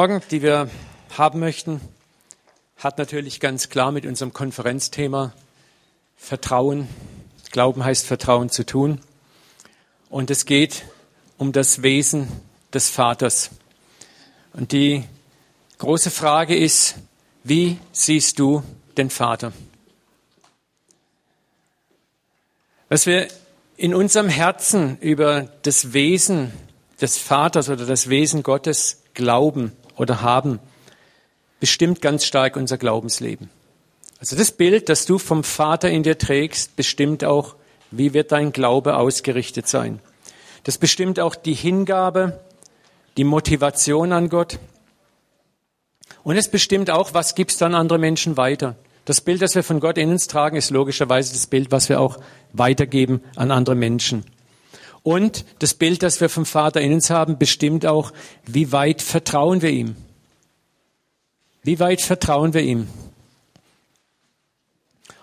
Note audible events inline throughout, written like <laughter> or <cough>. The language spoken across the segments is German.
Morgen, die wir haben möchten, hat natürlich ganz klar mit unserem Konferenzthema Vertrauen. Glauben heißt Vertrauen zu tun. Und es geht um das Wesen des Vaters. Und die große Frage ist, wie siehst du den Vater? Was wir in unserem Herzen über das Wesen des Vaters oder das Wesen Gottes glauben, oder haben, bestimmt ganz stark unser Glaubensleben. Also das Bild, das du vom Vater in dir trägst, bestimmt auch, wie wird dein Glaube ausgerichtet sein. Das bestimmt auch die Hingabe, die Motivation an Gott. Und es bestimmt auch, was gibst du an andere Menschen weiter. Das Bild, das wir von Gott in uns tragen, ist logischerweise das Bild, was wir auch weitergeben an andere Menschen. Und das Bild, das wir vom Vater in uns haben, bestimmt auch, wie weit vertrauen wir ihm. Wie weit vertrauen wir ihm?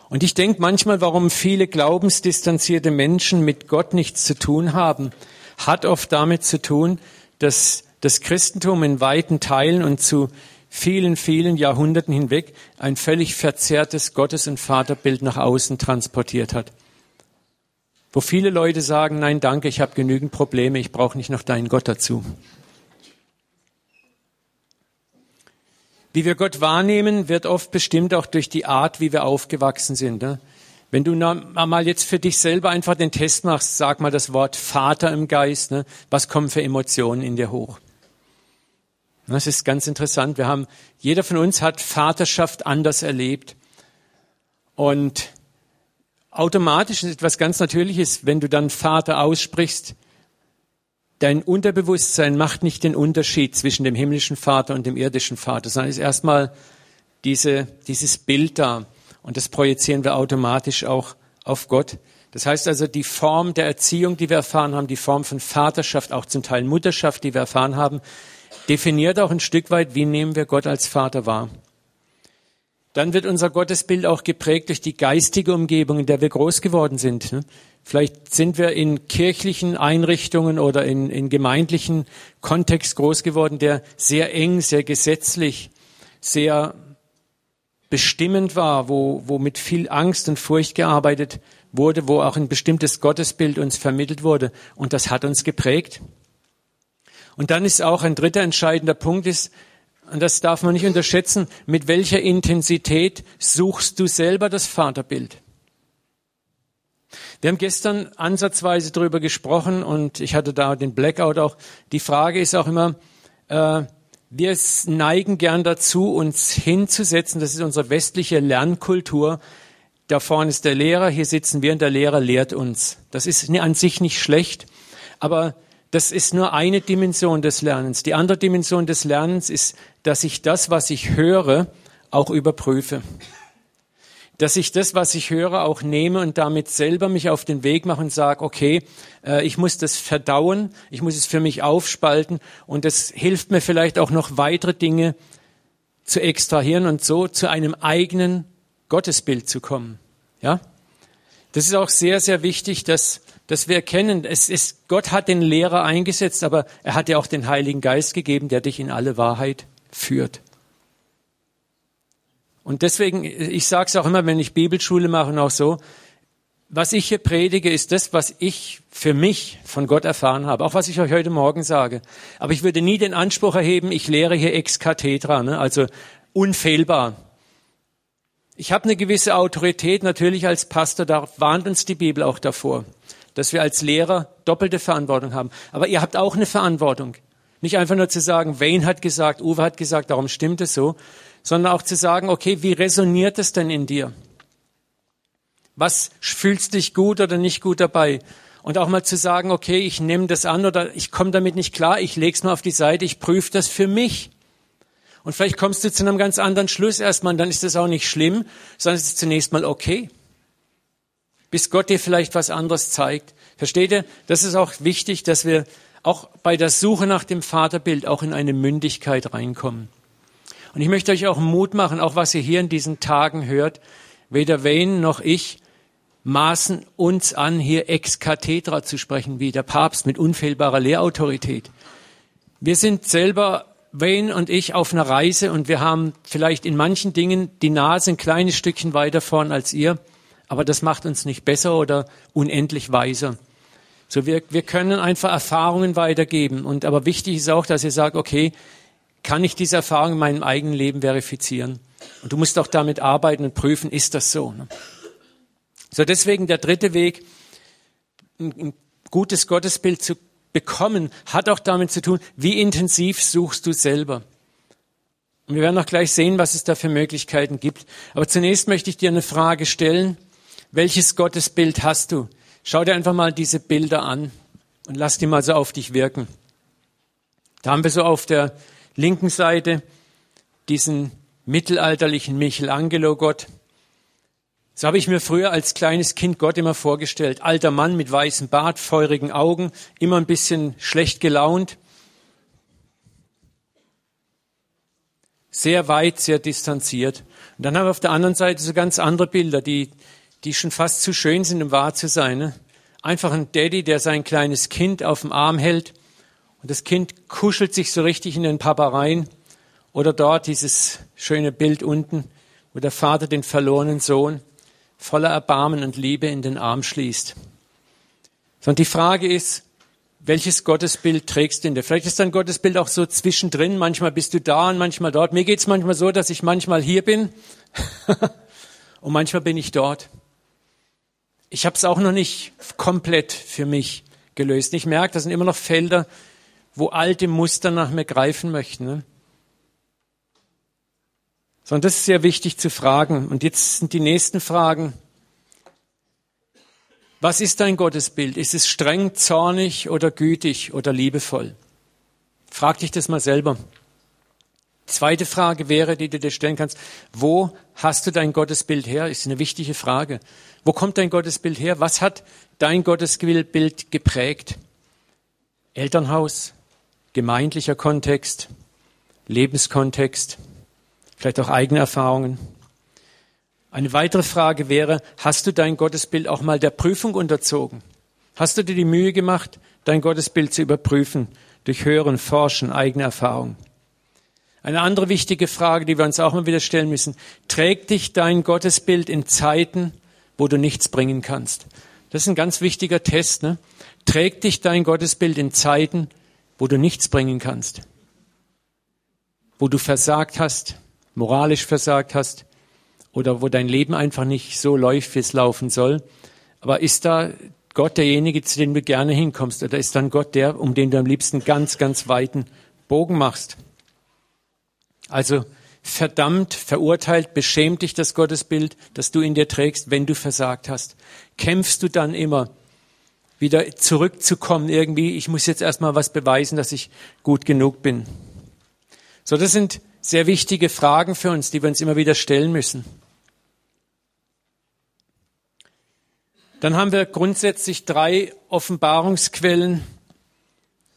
Und ich denke manchmal, warum viele glaubensdistanzierte Menschen mit Gott nichts zu tun haben, hat oft damit zu tun, dass das Christentum in weiten Teilen und zu vielen, vielen Jahrhunderten hinweg ein völlig verzerrtes Gottes- und Vaterbild nach außen transportiert hat wo viele Leute sagen, nein, danke, ich habe genügend Probleme, ich brauche nicht noch deinen Gott dazu. Wie wir Gott wahrnehmen, wird oft bestimmt auch durch die Art, wie wir aufgewachsen sind. Ne? Wenn du mal jetzt für dich selber einfach den Test machst, sag mal das Wort Vater im Geist, ne? was kommen für Emotionen in dir hoch? Das ist ganz interessant. Wir haben, jeder von uns hat Vaterschaft anders erlebt. Und automatisch ist etwas ganz Natürliches, wenn du dann Vater aussprichst. Dein Unterbewusstsein macht nicht den Unterschied zwischen dem himmlischen Vater und dem irdischen Vater, sondern ist erstmal diese, dieses Bild da. Und das projizieren wir automatisch auch auf Gott. Das heißt also, die Form der Erziehung, die wir erfahren haben, die Form von Vaterschaft, auch zum Teil Mutterschaft, die wir erfahren haben, definiert auch ein Stück weit, wie nehmen wir Gott als Vater wahr dann wird unser Gottesbild auch geprägt durch die geistige Umgebung, in der wir groß geworden sind. Ne? Vielleicht sind wir in kirchlichen Einrichtungen oder in, in gemeindlichen Kontext groß geworden, der sehr eng, sehr gesetzlich, sehr bestimmend war, wo, wo mit viel Angst und Furcht gearbeitet wurde, wo auch ein bestimmtes Gottesbild uns vermittelt wurde. Und das hat uns geprägt. Und dann ist auch ein dritter entscheidender Punkt ist, und das darf man nicht unterschätzen, mit welcher Intensität suchst du selber das Vaterbild? Wir haben gestern ansatzweise darüber gesprochen und ich hatte da den Blackout auch. Die Frage ist auch immer, äh, wir neigen gern dazu, uns hinzusetzen. Das ist unsere westliche Lernkultur. Da vorne ist der Lehrer, hier sitzen wir und der Lehrer lehrt uns. Das ist an sich nicht schlecht, aber das ist nur eine Dimension des Lernens. Die andere Dimension des Lernens ist, dass ich das, was ich höre, auch überprüfe. Dass ich das, was ich höre, auch nehme und damit selber mich auf den Weg mache und sage, okay, äh, ich muss das verdauen, ich muss es für mich aufspalten und das hilft mir vielleicht auch noch weitere Dinge zu extrahieren und so zu einem eigenen Gottesbild zu kommen. Ja? Das ist auch sehr, sehr wichtig, dass dass wir erkennen, es ist, Gott hat den Lehrer eingesetzt, aber er hat dir auch den Heiligen Geist gegeben, der dich in alle Wahrheit führt. Und deswegen, ich sage es auch immer, wenn ich Bibelschule mache und auch so, was ich hier predige, ist das, was ich für mich von Gott erfahren habe, auch was ich euch heute Morgen sage. Aber ich würde nie den Anspruch erheben, ich lehre hier ex cathedra, ne? also unfehlbar. Ich habe eine gewisse Autorität natürlich als Pastor, da warnt uns die Bibel auch davor dass wir als Lehrer doppelte Verantwortung haben. Aber ihr habt auch eine Verantwortung. Nicht einfach nur zu sagen, Wayne hat gesagt, Uwe hat gesagt, darum stimmt es so, sondern auch zu sagen, okay, wie resoniert es denn in dir? Was fühlst dich gut oder nicht gut dabei? Und auch mal zu sagen, okay, ich nehme das an oder ich komme damit nicht klar, ich lege es mal auf die Seite, ich prüfe das für mich. Und vielleicht kommst du zu einem ganz anderen Schluss erstmal und dann ist das auch nicht schlimm, sondern es ist zunächst mal okay bis Gott dir vielleicht was anderes zeigt. Versteht ihr? Das ist auch wichtig, dass wir auch bei der Suche nach dem Vaterbild auch in eine Mündigkeit reinkommen. Und ich möchte euch auch Mut machen, auch was ihr hier in diesen Tagen hört. Weder Wayne noch ich maßen uns an, hier ex cathedra zu sprechen, wie der Papst mit unfehlbarer Lehrautorität. Wir sind selber Wayne und ich auf einer Reise und wir haben vielleicht in manchen Dingen die Nase ein kleines Stückchen weiter vorn als ihr, aber das macht uns nicht besser oder unendlich weiser. So wir, wir können einfach Erfahrungen weitergeben und aber wichtig ist auch, dass ihr sagt, okay, kann ich diese Erfahrung in meinem eigenen Leben verifizieren? Und du musst auch damit arbeiten und prüfen, ist das so? Ne? So deswegen der dritte Weg, ein, ein gutes Gottesbild zu bekommen, hat auch damit zu tun, wie intensiv suchst du selber. Und wir werden auch gleich sehen, was es da für Möglichkeiten gibt. Aber zunächst möchte ich dir eine Frage stellen. Welches Gottesbild hast du? Schau dir einfach mal diese Bilder an und lass die mal so auf dich wirken. Da haben wir so auf der linken Seite diesen mittelalterlichen Michelangelo-Gott. So habe ich mir früher als kleines Kind Gott immer vorgestellt. Alter Mann mit weißem Bart, feurigen Augen, immer ein bisschen schlecht gelaunt. Sehr weit, sehr distanziert. Und dann haben wir auf der anderen Seite so ganz andere Bilder, die, die schon fast zu schön sind, um wahr zu sein. Ne? Einfach ein Daddy, der sein kleines Kind auf dem Arm hält und das Kind kuschelt sich so richtig in den Papa rein. Oder dort dieses schöne Bild unten, wo der Vater den verlorenen Sohn voller Erbarmen und Liebe in den Arm schließt. Sondern die Frage ist, welches Gottesbild trägst du in dir? Vielleicht ist dein Gottesbild auch so zwischendrin. Manchmal bist du da und manchmal dort. Mir geht's manchmal so, dass ich manchmal hier bin <laughs> und manchmal bin ich dort. Ich habe es auch noch nicht komplett für mich gelöst. Ich merke, das sind immer noch Felder, wo alte Muster nach mir greifen möchten. Ne? Sondern das ist sehr wichtig zu fragen. Und jetzt sind die nächsten Fragen. Was ist dein Gottesbild? Ist es streng, zornig oder gütig oder liebevoll? Frag dich das mal selber. Zweite Frage wäre, die du dir stellen kannst, wo hast du dein Gottesbild her? Ist eine wichtige Frage. Wo kommt dein Gottesbild her? Was hat dein Gottesbild geprägt? Elternhaus, gemeindlicher Kontext, Lebenskontext, vielleicht auch eigene Erfahrungen. Eine weitere Frage wäre, hast du dein Gottesbild auch mal der Prüfung unterzogen? Hast du dir die Mühe gemacht, dein Gottesbild zu überprüfen durch Hören, Forschen, eigene Erfahrung? Eine andere wichtige Frage, die wir uns auch mal wieder stellen müssen, trägt dich dein Gottesbild in Zeiten, wo du nichts bringen kannst? Das ist ein ganz wichtiger Test. Ne? Trägt dich dein Gottesbild in Zeiten, wo du nichts bringen kannst? Wo du versagt hast, moralisch versagt hast oder wo dein Leben einfach nicht so läuft, wie es laufen soll. Aber ist da Gott derjenige, zu dem du gerne hinkommst? Oder ist dann Gott der, um den du am liebsten ganz, ganz weiten Bogen machst? Also verdammt, verurteilt, beschämt dich das Gottesbild, das du in dir trägst, wenn du versagt hast. Kämpfst du dann immer, wieder zurückzukommen irgendwie, ich muss jetzt erstmal was beweisen, dass ich gut genug bin. So, das sind sehr wichtige Fragen für uns, die wir uns immer wieder stellen müssen. Dann haben wir grundsätzlich drei Offenbarungsquellen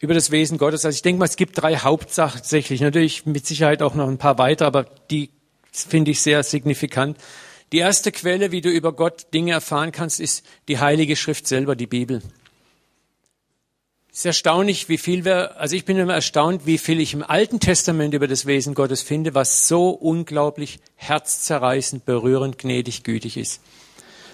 über das Wesen Gottes. Also ich denke mal, es gibt drei hauptsächlich, natürlich mit Sicherheit auch noch ein paar weitere, aber die finde ich sehr signifikant. Die erste Quelle, wie du über Gott Dinge erfahren kannst, ist die Heilige Schrift selber, die Bibel. Es ist erstaunlich, wie viel wir, also ich bin immer erstaunt, wie viel ich im Alten Testament über das Wesen Gottes finde, was so unglaublich herzzerreißend, berührend, gnädig, gütig ist.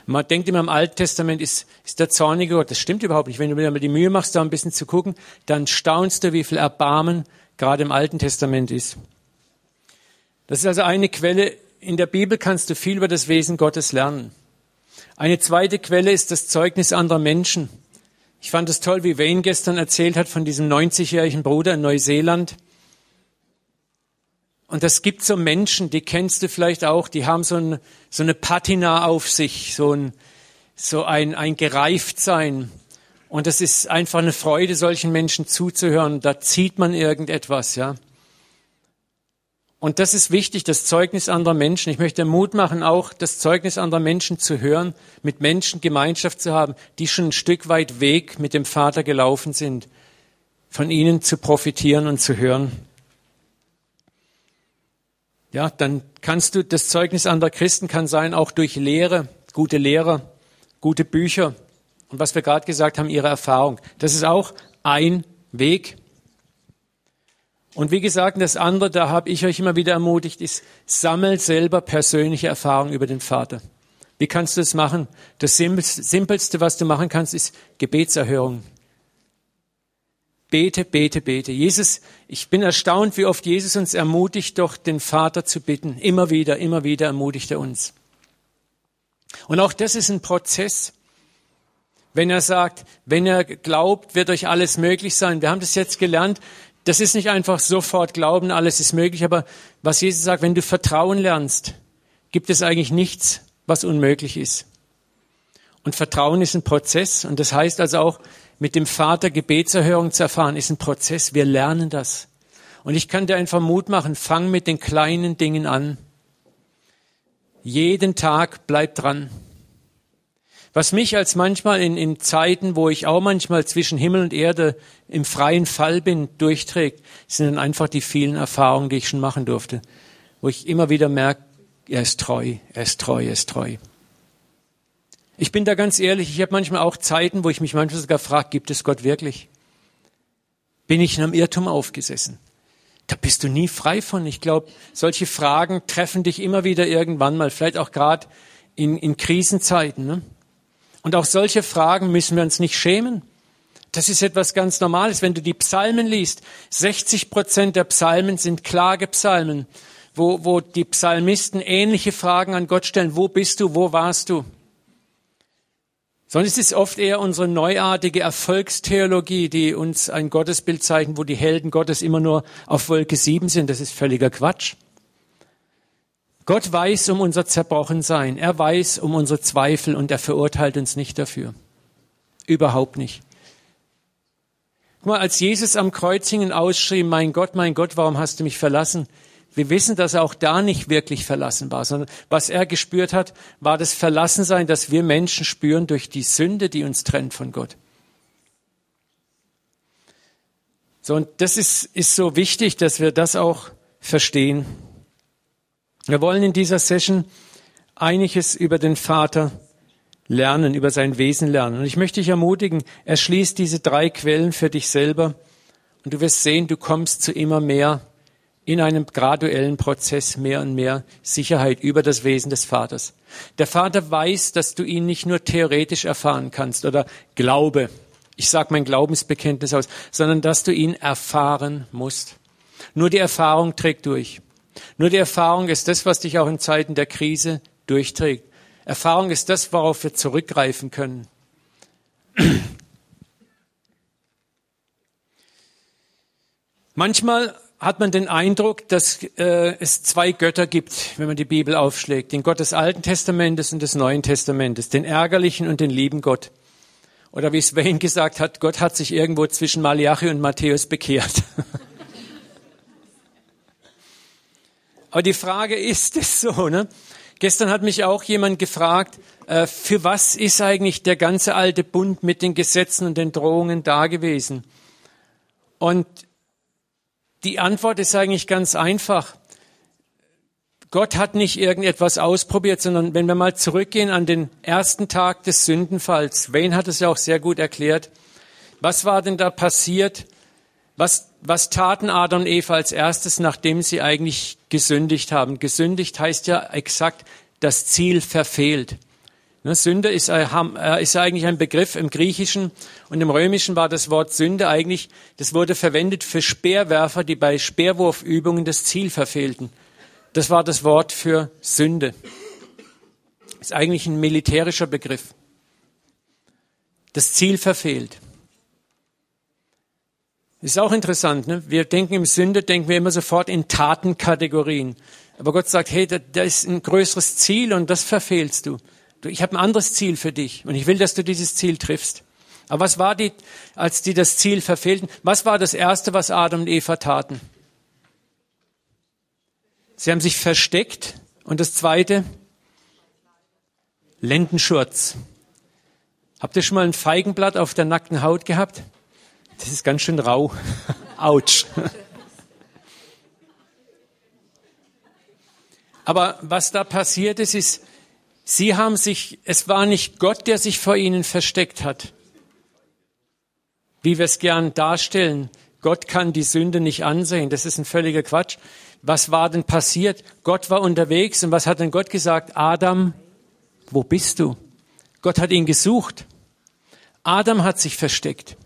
Man denkt immer, im Alten Testament ist, ist der zornige Gott. Das stimmt überhaupt nicht. Wenn du dir mal die Mühe machst, da ein bisschen zu gucken, dann staunst du, wie viel Erbarmen gerade im Alten Testament ist. Das ist also eine Quelle. In der Bibel kannst du viel über das Wesen Gottes lernen. Eine zweite Quelle ist das Zeugnis anderer Menschen. Ich fand es toll, wie Wayne gestern erzählt hat von diesem 90-jährigen Bruder in Neuseeland. Und es gibt so Menschen, die kennst du vielleicht auch, die haben so, ein, so eine Patina auf sich, so ein, so ein, ein Gereiftsein. Und es ist einfach eine Freude, solchen Menschen zuzuhören. Da zieht man irgendetwas, ja. Und das ist wichtig, das Zeugnis anderer Menschen. Ich möchte Mut machen, auch das Zeugnis anderer Menschen zu hören, mit Menschen Gemeinschaft zu haben, die schon ein Stück weit Weg mit dem Vater gelaufen sind, von ihnen zu profitieren und zu hören. Ja, dann kannst du, das Zeugnis anderer Christen kann sein, auch durch Lehre, gute Lehrer, gute Bücher und was wir gerade gesagt haben, ihre Erfahrung. Das ist auch ein Weg. Und wie gesagt, das andere, da habe ich euch immer wieder ermutigt, ist, sammelt selber persönliche Erfahrungen über den Vater. Wie kannst du das machen? Das Simpelste, was du machen kannst, ist Gebetserhörung. Bete, bete, bete. Jesus, ich bin erstaunt, wie oft Jesus uns ermutigt, doch den Vater zu bitten. Immer wieder, immer wieder ermutigt er uns. Und auch das ist ein Prozess. Wenn er sagt, wenn er glaubt, wird euch alles möglich sein. Wir haben das jetzt gelernt. Das ist nicht einfach sofort glauben, alles ist möglich, aber was Jesus sagt, wenn du Vertrauen lernst, gibt es eigentlich nichts, was unmöglich ist. Und Vertrauen ist ein Prozess und das heißt also auch, mit dem Vater Gebetserhörung zu erfahren, ist ein Prozess. Wir lernen das. Und ich kann dir einfach Mut machen, fang mit den kleinen Dingen an. Jeden Tag bleib dran. Was mich als manchmal in, in Zeiten, wo ich auch manchmal zwischen Himmel und Erde im freien Fall bin, durchträgt, sind dann einfach die vielen Erfahrungen, die ich schon machen durfte, wo ich immer wieder merke, er ist treu, er ist treu, er ist treu. Ich bin da ganz ehrlich, ich habe manchmal auch Zeiten, wo ich mich manchmal sogar frage, gibt es Gott wirklich? Bin ich in einem Irrtum aufgesessen? Da bist du nie frei von. Ich glaube, solche Fragen treffen dich immer wieder irgendwann mal, vielleicht auch gerade in, in Krisenzeiten. Ne? Und auch solche Fragen müssen wir uns nicht schämen. Das ist etwas ganz Normales. Wenn du die Psalmen liest, 60 Prozent der Psalmen sind Klagepsalmen, wo, wo die Psalmisten ähnliche Fragen an Gott stellen. Wo bist du? Wo warst du? Es ist oft eher unsere neuartige Erfolgstheologie, die uns ein Gottesbild zeichnet, wo die Helden Gottes immer nur auf Wolke 7 sind. Das ist völliger Quatsch. Gott weiß um unser Zerbrochensein. Er weiß um unsere Zweifel und er verurteilt uns nicht dafür. Überhaupt nicht. Guck mal, als Jesus am Kreuzingen ausschrie, mein Gott, mein Gott, warum hast du mich verlassen? Wir wissen, dass er auch da nicht wirklich verlassen war, sondern was er gespürt hat, war das Verlassensein, das wir Menschen spüren durch die Sünde, die uns trennt von Gott. So, und das ist, ist so wichtig, dass wir das auch verstehen. Wir wollen in dieser Session einiges über den Vater lernen, über sein Wesen lernen. Und ich möchte dich ermutigen, erschließ diese drei Quellen für dich selber und du wirst sehen, du kommst zu immer mehr in einem graduellen Prozess mehr und mehr Sicherheit über das Wesen des Vaters. Der Vater weiß, dass du ihn nicht nur theoretisch erfahren kannst oder Glaube, ich sage mein Glaubensbekenntnis aus, sondern dass du ihn erfahren musst. Nur die Erfahrung trägt durch. Nur die Erfahrung ist das, was dich auch in Zeiten der Krise durchträgt. Erfahrung ist das, worauf wir zurückgreifen können. <clears throat> Manchmal hat man den Eindruck, dass äh, es zwei Götter gibt, wenn man die Bibel aufschlägt. Den Gott des Alten Testamentes und des Neuen Testamentes. Den ärgerlichen und den lieben Gott. Oder wie Sven gesagt hat, Gott hat sich irgendwo zwischen Malachi und Matthäus bekehrt. <laughs> Aber die Frage ist es so, ne? Gestern hat mich auch jemand gefragt, äh, für was ist eigentlich der ganze alte Bund mit den Gesetzen und den Drohungen da gewesen? Und die Antwort ist eigentlich ganz einfach. Gott hat nicht irgendetwas ausprobiert, sondern wenn wir mal zurückgehen an den ersten Tag des Sündenfalls, Wayne hat es ja auch sehr gut erklärt, was war denn da passiert? Was, was taten Adam und Eva als erstes, nachdem sie eigentlich gesündigt haben? Gesündigt heißt ja exakt, das Ziel verfehlt. Ne, Sünde ist, äh, äh, ist eigentlich ein Begriff im Griechischen und im Römischen war das Wort Sünde eigentlich, das wurde verwendet für Speerwerfer, die bei Speerwurfübungen das Ziel verfehlten. Das war das Wort für Sünde. Ist eigentlich ein militärischer Begriff. Das Ziel verfehlt. Ist auch interessant, ne? Wir denken im Sünde, denken wir immer sofort in Tatenkategorien. Aber Gott sagt, hey, da, da ist ein größeres Ziel und das verfehlst du. Ich habe ein anderes Ziel für dich und ich will, dass du dieses Ziel triffst. Aber was war die, als die das Ziel verfehlten? Was war das Erste, was Adam und Eva taten? Sie haben sich versteckt und das Zweite, Lendenschurz. Habt ihr schon mal ein Feigenblatt auf der nackten Haut gehabt? Das ist ganz schön rau. <laughs> Autsch. Aber was da passiert ist, ist, sie haben sich, es war nicht Gott, der sich vor ihnen versteckt hat, wie wir es gern darstellen. Gott kann die Sünde nicht ansehen. Das ist ein völliger Quatsch. Was war denn passiert? Gott war unterwegs und was hat denn Gott gesagt? Adam, wo bist du? Gott hat ihn gesucht. Adam hat sich versteckt.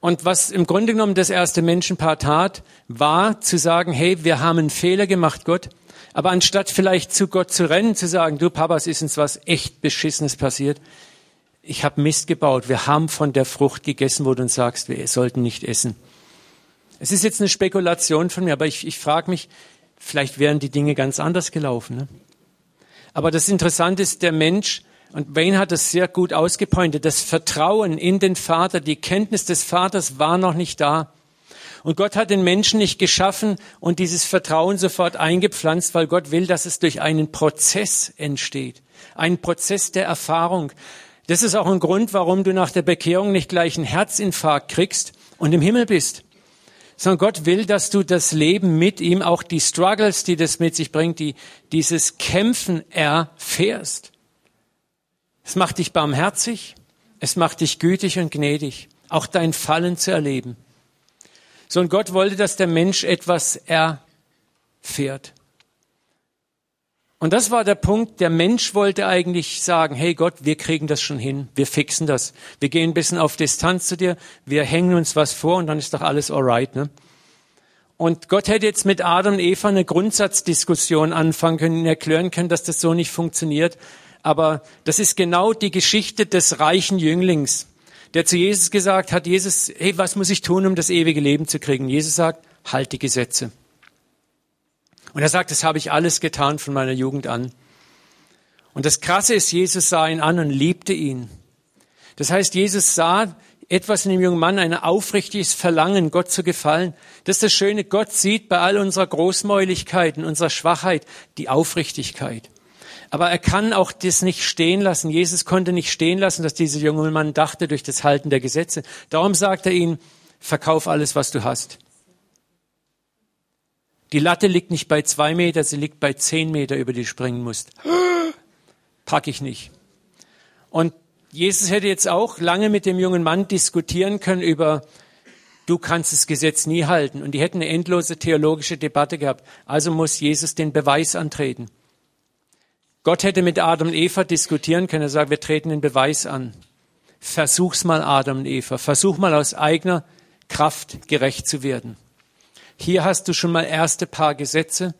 Und was im Grunde genommen das erste Menschenpaar tat, war zu sagen, hey, wir haben einen Fehler gemacht, Gott. Aber anstatt vielleicht zu Gott zu rennen, zu sagen, du Papa, es ist uns was echt Beschissenes passiert. Ich habe Mist gebaut. Wir haben von der Frucht gegessen, wo du uns sagst, wir sollten nicht essen. Es ist jetzt eine Spekulation von mir, aber ich, ich frage mich, vielleicht wären die Dinge ganz anders gelaufen. Ne? Aber das Interessante ist, der Mensch und Wayne hat es sehr gut ausgepointet. Das Vertrauen in den Vater, die Kenntnis des Vaters war noch nicht da. Und Gott hat den Menschen nicht geschaffen und dieses Vertrauen sofort eingepflanzt, weil Gott will, dass es durch einen Prozess entsteht. Einen Prozess der Erfahrung. Das ist auch ein Grund, warum du nach der Bekehrung nicht gleich einen Herzinfarkt kriegst und im Himmel bist. Sondern Gott will, dass du das Leben mit ihm, auch die Struggles, die das mit sich bringt, die, dieses Kämpfen erfährst. Es macht dich barmherzig, es macht dich gütig und gnädig, auch dein Fallen zu erleben. So und Gott wollte, dass der Mensch etwas erfährt. Und das war der Punkt, der Mensch wollte eigentlich sagen, hey Gott, wir kriegen das schon hin, wir fixen das. Wir gehen ein bisschen auf Distanz zu dir, wir hängen uns was vor und dann ist doch alles alright. Ne? Und Gott hätte jetzt mit Adam und Eva eine Grundsatzdiskussion anfangen können, erklären können, dass das so nicht funktioniert. Aber das ist genau die Geschichte des reichen Jünglings, der zu Jesus gesagt hat, Jesus, hey, was muss ich tun, um das ewige Leben zu kriegen? Jesus sagt, halt die Gesetze. Und er sagt, das habe ich alles getan von meiner Jugend an. Und das Krasse ist, Jesus sah ihn an und liebte ihn. Das heißt, Jesus sah etwas in dem jungen Mann, ein aufrichtiges Verlangen, Gott zu gefallen. Das ist das Schöne, Gott sieht bei all unserer Großmäuligkeit und unserer Schwachheit die Aufrichtigkeit. Aber er kann auch das nicht stehen lassen. Jesus konnte nicht stehen lassen, dass dieser junge Mann dachte durch das Halten der Gesetze. Darum sagt er ihm, verkauf alles, was du hast. Die Latte liegt nicht bei zwei Meter, sie liegt bei zehn Meter, über die du springen musst. <gasps> Pack ich nicht. Und Jesus hätte jetzt auch lange mit dem jungen Mann diskutieren können über, du kannst das Gesetz nie halten. Und die hätten eine endlose theologische Debatte gehabt. Also muss Jesus den Beweis antreten. Gott hätte mit Adam und Eva diskutieren können. Er sagt, wir treten den Beweis an. Versuch's mal, Adam und Eva. Versuch mal aus eigener Kraft gerecht zu werden. Hier hast du schon mal erste paar Gesetze.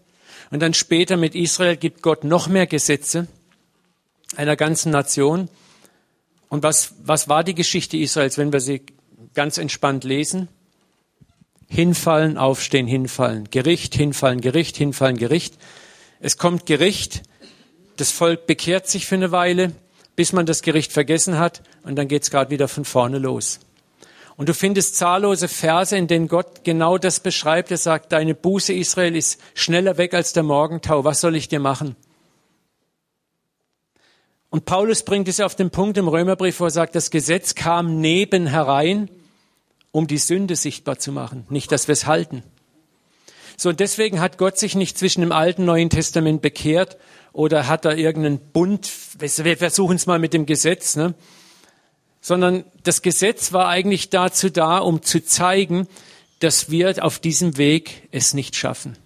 Und dann später mit Israel gibt Gott noch mehr Gesetze einer ganzen Nation. Und was, was war die Geschichte Israels, wenn wir sie ganz entspannt lesen? Hinfallen, aufstehen, hinfallen. Gericht, hinfallen, Gericht, hinfallen, Gericht. Es kommt Gericht das Volk bekehrt sich für eine Weile, bis man das Gericht vergessen hat und dann geht es gerade wieder von vorne los. Und du findest zahllose Verse, in denen Gott genau das beschreibt. Er sagt, deine Buße Israel ist schneller weg als der Morgentau. Was soll ich dir machen? Und Paulus bringt es auf den Punkt im Römerbrief, wo er sagt, das Gesetz kam neben herein, um die Sünde sichtbar zu machen, nicht, dass wir es halten. So, und deswegen hat Gott sich nicht zwischen dem Alten und Neuen Testament bekehrt oder hat da irgendeinen Bund, wir versuchen es mal mit dem Gesetz, ne? sondern das Gesetz war eigentlich dazu da, um zu zeigen, dass wir auf diesem Weg es nicht schaffen.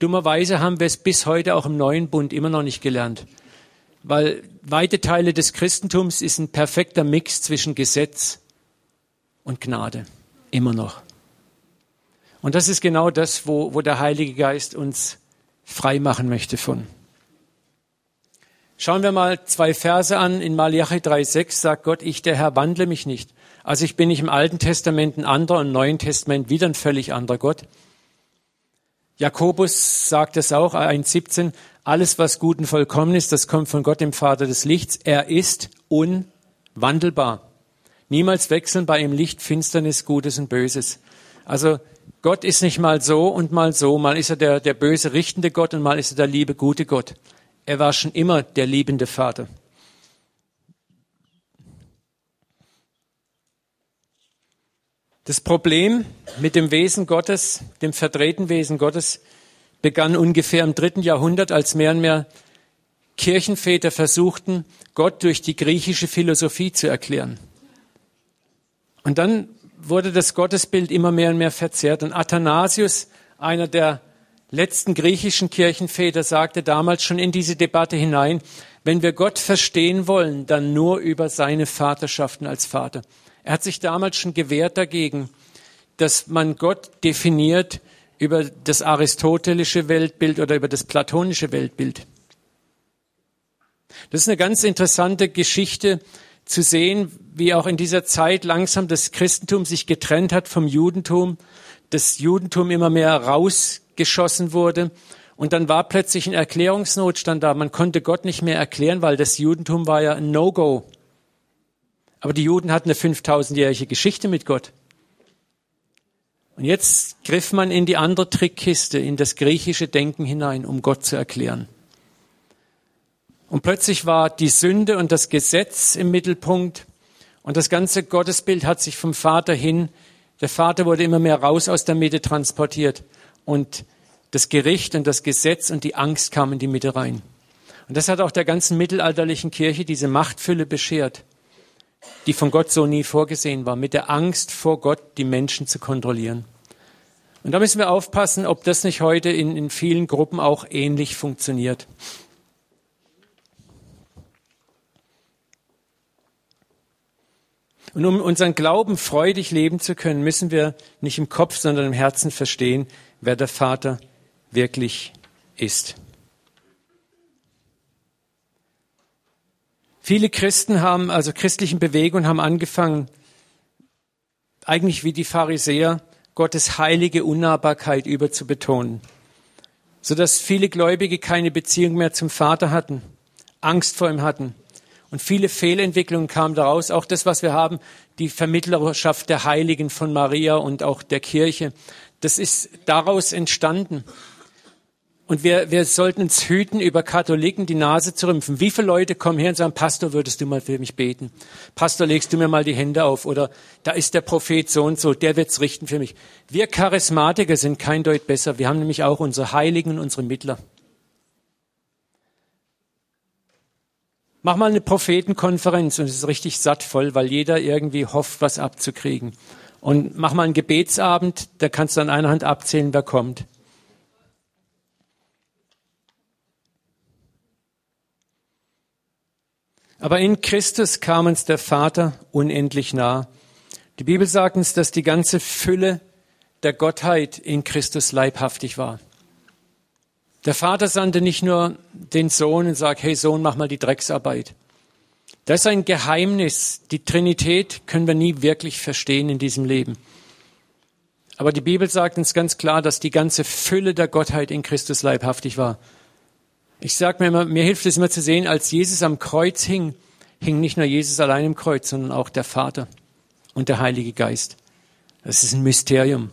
Dummerweise haben wir es bis heute auch im neuen Bund immer noch nicht gelernt, weil weite Teile des Christentums ist ein perfekter Mix zwischen Gesetz und Gnade, immer noch. Und das ist genau das, wo, wo der Heilige Geist uns frei machen möchte von. Schauen wir mal zwei Verse an. In Malachi 3,6 sagt Gott, ich, der Herr, wandle mich nicht. Also ich bin nicht im Alten Testament ein anderer, im Neuen Testament wieder ein völlig anderer Gott. Jakobus sagt es auch, 1,17, alles, was gut und vollkommen ist, das kommt von Gott, dem Vater des Lichts. Er ist unwandelbar. Niemals wechseln bei ihm Licht, Finsternis, Gutes und Böses. Also Gott ist nicht mal so und mal so. Mal ist er der, der böse, richtende Gott und mal ist er der liebe, gute Gott. Er war schon immer der liebende Vater. Das Problem mit dem Wesen Gottes, dem verdrehten Wesen Gottes, begann ungefähr im dritten Jahrhundert, als mehr und mehr Kirchenväter versuchten, Gott durch die griechische Philosophie zu erklären. Und dann wurde das Gottesbild immer mehr und mehr verzerrt. Und Athanasius, einer der letzten griechischen Kirchenväter, sagte damals schon in diese Debatte hinein, wenn wir Gott verstehen wollen, dann nur über seine Vaterschaften als Vater. Er hat sich damals schon gewehrt dagegen, dass man Gott definiert über das aristotelische Weltbild oder über das platonische Weltbild. Das ist eine ganz interessante Geschichte zu sehen, wie auch in dieser Zeit langsam das Christentum sich getrennt hat vom Judentum, das Judentum immer mehr rausgeschossen wurde und dann war plötzlich ein Erklärungsnotstand da. Man konnte Gott nicht mehr erklären, weil das Judentum war ja ein No-Go. Aber die Juden hatten eine 5000-jährige Geschichte mit Gott. Und jetzt griff man in die andere Trickkiste, in das griechische Denken hinein, um Gott zu erklären. Und plötzlich war die Sünde und das Gesetz im Mittelpunkt. Und das ganze Gottesbild hat sich vom Vater hin, der Vater wurde immer mehr raus aus der Mitte transportiert. Und das Gericht und das Gesetz und die Angst kamen in die Mitte rein. Und das hat auch der ganzen mittelalterlichen Kirche diese Machtfülle beschert, die von Gott so nie vorgesehen war, mit der Angst vor Gott die Menschen zu kontrollieren. Und da müssen wir aufpassen, ob das nicht heute in, in vielen Gruppen auch ähnlich funktioniert. Und um unseren Glauben freudig leben zu können, müssen wir nicht im Kopf, sondern im Herzen verstehen, wer der Vater wirklich ist. Viele Christen haben, also christlichen Bewegungen haben angefangen, eigentlich wie die Pharisäer, Gottes heilige Unnahbarkeit überzubetonen, sodass viele Gläubige keine Beziehung mehr zum Vater hatten, Angst vor ihm hatten. Und viele Fehlentwicklungen kamen daraus. Auch das, was wir haben, die Vermittlerschaft der Heiligen von Maria und auch der Kirche, das ist daraus entstanden. Und wir, wir sollten uns hüten, über Katholiken die Nase zu rümpfen. Wie viele Leute kommen her und sagen, Pastor, würdest du mal für mich beten? Pastor, legst du mir mal die Hände auf? Oder da ist der Prophet so und so, der wird's richten für mich. Wir Charismatiker sind kein Deut besser. Wir haben nämlich auch unsere Heiligen und unsere Mittler. Mach mal eine Prophetenkonferenz und es ist richtig sattvoll, weil jeder irgendwie hofft, was abzukriegen. Und mach mal einen Gebetsabend, da kannst du an einer Hand abzählen, wer kommt. Aber in Christus kam uns der Vater unendlich nah. Die Bibel sagt uns, dass die ganze Fülle der Gottheit in Christus leibhaftig war. Der Vater sandte nicht nur den Sohn und sagt, hey Sohn, mach mal die Drecksarbeit. Das ist ein Geheimnis. Die Trinität können wir nie wirklich verstehen in diesem Leben. Aber die Bibel sagt uns ganz klar, dass die ganze Fülle der Gottheit in Christus leibhaftig war. Ich sage mir immer, mir hilft es immer zu sehen, als Jesus am Kreuz hing, hing nicht nur Jesus allein im Kreuz, sondern auch der Vater und der Heilige Geist. Das ist ein Mysterium.